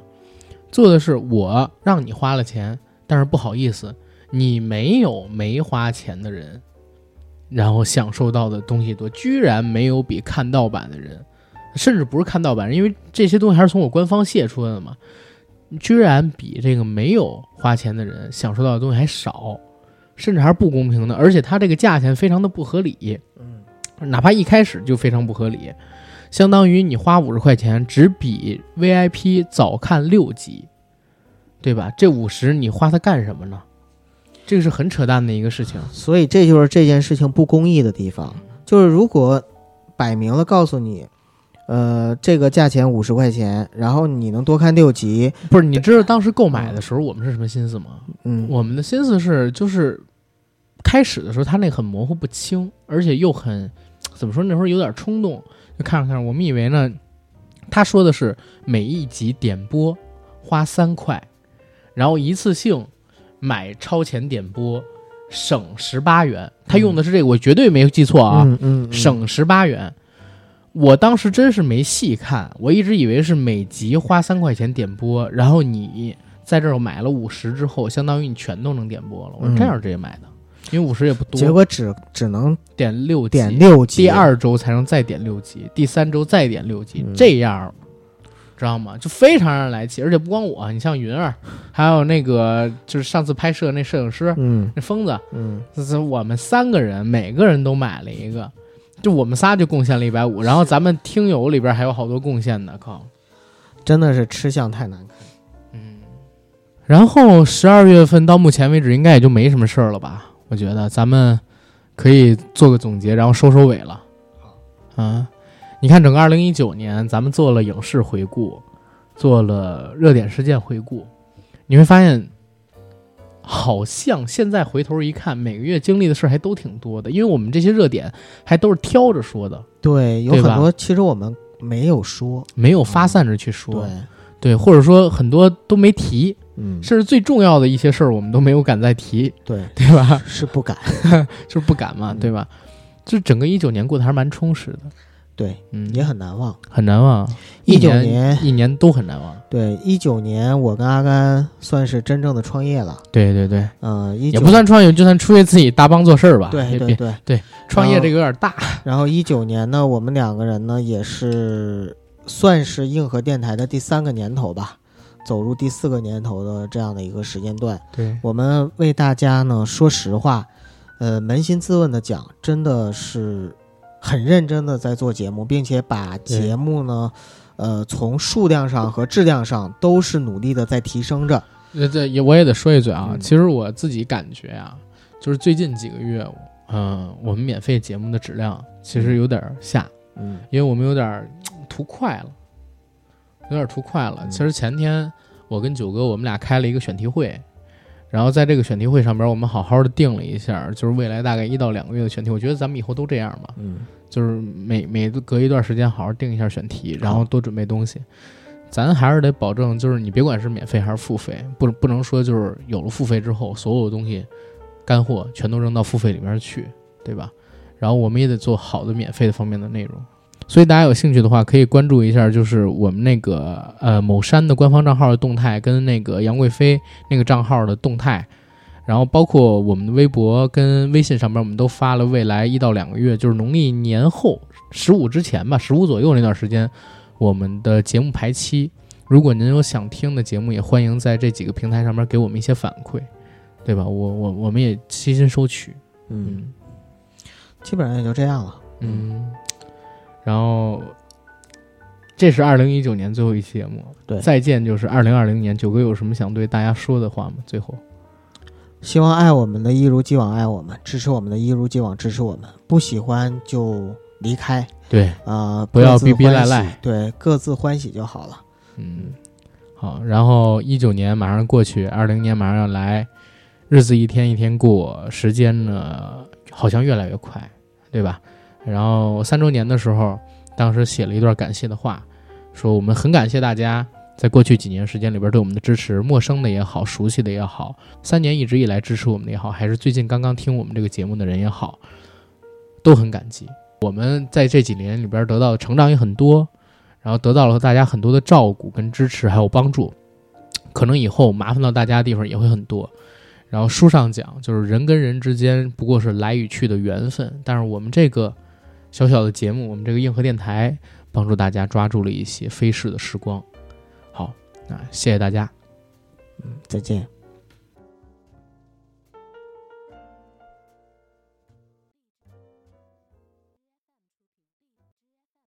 做的是我让你花了钱，但是不好意思，你没有没花钱的人，然后享受到的东西多，居然没有比看盗版的人，甚至不是看盗版，因为这些东西还是从我官方泄出来的嘛，居然比这个没有花钱的人享受到的东西还少，甚至还是不公平的，而且它这个价钱非常的不合理，嗯，哪怕一开始就非常不合理，相当于你花五十块钱只比 VIP 早看六集，对吧？这五十你花它干什么呢？这个是很扯淡的一个事情。所以这就是这件事情不公义的地方，就是如果摆明了告诉你，呃，这个价钱五十块钱，然后你能多看六集，不是，你知道当时购买的时候我们是什么心思吗？嗯，我们的心思是，就是开始的时候他那很模糊不清，而且又很怎么说？那时候有点冲动，就看着看着，我们以为呢，他说的是每一集点播花三块，然后一次性买超前点播省十八元。他用的是这个，我绝对没有记错啊，嗯嗯，嗯省十八元。我当时真是没细看，我一直以为是每集花三块钱点播，然后你在这儿买了五十之后，相当于你全都能点播了。我是这样直接买的，因为五十也不多，结果只只能点六集点，六集，第二周才能再点六集，第三周再点六集，嗯这样知道吗？就非常让人来气。而且不光我，你像云儿，还有那个就是上次拍摄那摄影师嗯那疯子，嗯，这是我们三个人，每个人都买了一个，就我们仨就贡献了一百五，然后咱们听友里边还有好多贡献的，靠，真的是吃相太难看。嗯。然后十二月份到目前为止应该也就没什么事儿了吧？我觉得咱们可以做个总结，然后收收尾了。啊，你看整个二零一九年，咱们做了影视回顾，做了热点事件回顾，你会发现，好像现在回头一看，每个月经历的事儿还都挺多的，因为我们这些热点还都是挑着说的，对，有很多其实我们没有说，没有发散着去说，对，对，或者说很多都没提，嗯，甚至最重要的一些事儿我们都没有敢再提，对，对吧？是不敢，就是不敢嘛，嗯。对吧？就整个一九年过得还是蛮充实的，对，嗯，也很难忘。很难忘。19一年一年都很难忘。对，一九年我跟阿甘算是真正的创业了，对对对，嗯，一也不算创业，就算出去自己搭帮做事儿吧。对别别对对。创业这个有点大。然后一九年呢，我们两个人呢也是算是硬核电台的第三个年头吧，走入第四个年头的这样的一个时间段。对，我们为大家呢，说实话，呃，扪心自问的讲，真的是很认真的在做节目，并且把节目呢，呃，从数量上和质量上都是努力的在提升着。那，这也我也得说一嘴啊，嗯其实我自己感觉啊，就是最近几个月，嗯、我们免费节目的质量其实有点儿下，嗯因为我们有点儿图快了，有点儿图快了。嗯其实前天我跟九哥我们俩开了一个选题会，然后在这个选题会上边，我们好好的定了一下，就是未来大概一到两个月的选题。我觉得咱们以后都这样吧，嗯就是每每隔一段时间好好定一下选题，然后多准备东西。咱还是得保证，就是你别管是免费还是付费，不不能说就是有了付费之后，所有的东西干货全都扔到付费里面去，对吧？然后我们也得做好的免费的方面的内容。所以大家有兴趣的话，可以关注一下，就是我们那个呃某山的官方账号的动态，跟那个杨贵妃那个账号的动态，然后包括我们的微博跟微信上面，我们都发了未来一到两个月，就是农历年后十五之前吧，十五左右那段时间，我们的节目排期。如果您有想听的节目，也欢迎在这几个平台上面给我们一些反馈，对吧？我我我们也悉心收取。嗯，基本上也就这样了。嗯，然后这是二零一九年最后一期节目，对再见就是二零二零年。九哥有什么想对大家说的话吗？最后，希望爱我们的一如既往爱我们，支持我们的一如既往支持我们，不喜欢就离开对，啊、不要逼逼赖赖对，各自欢喜就好了。嗯，好。然后一九年马上过去，二零年马上要来，日子一天一天过，时间呢好像越来越快，对吧？然后三周年的时候，当时写了一段感谢的话，说我们很感谢大家在过去几年时间里边对我们的支持，陌生的也好，熟悉的也好，三年一直以来支持我们的也好，还是最近刚刚听我们这个节目的人也好，都很感激。我们在这几年里边得到的成长也很多，然后得到了大家很多的照顾跟支持，还有帮助。可能以后麻烦到大家的地方也会很多。然后书上讲，就是人跟人之间不过是来与去的缘分，但是我们这个小小的节目，我们这个硬核电台，帮助大家抓住了一些飞逝的时光。好，那谢谢大家。嗯，再见。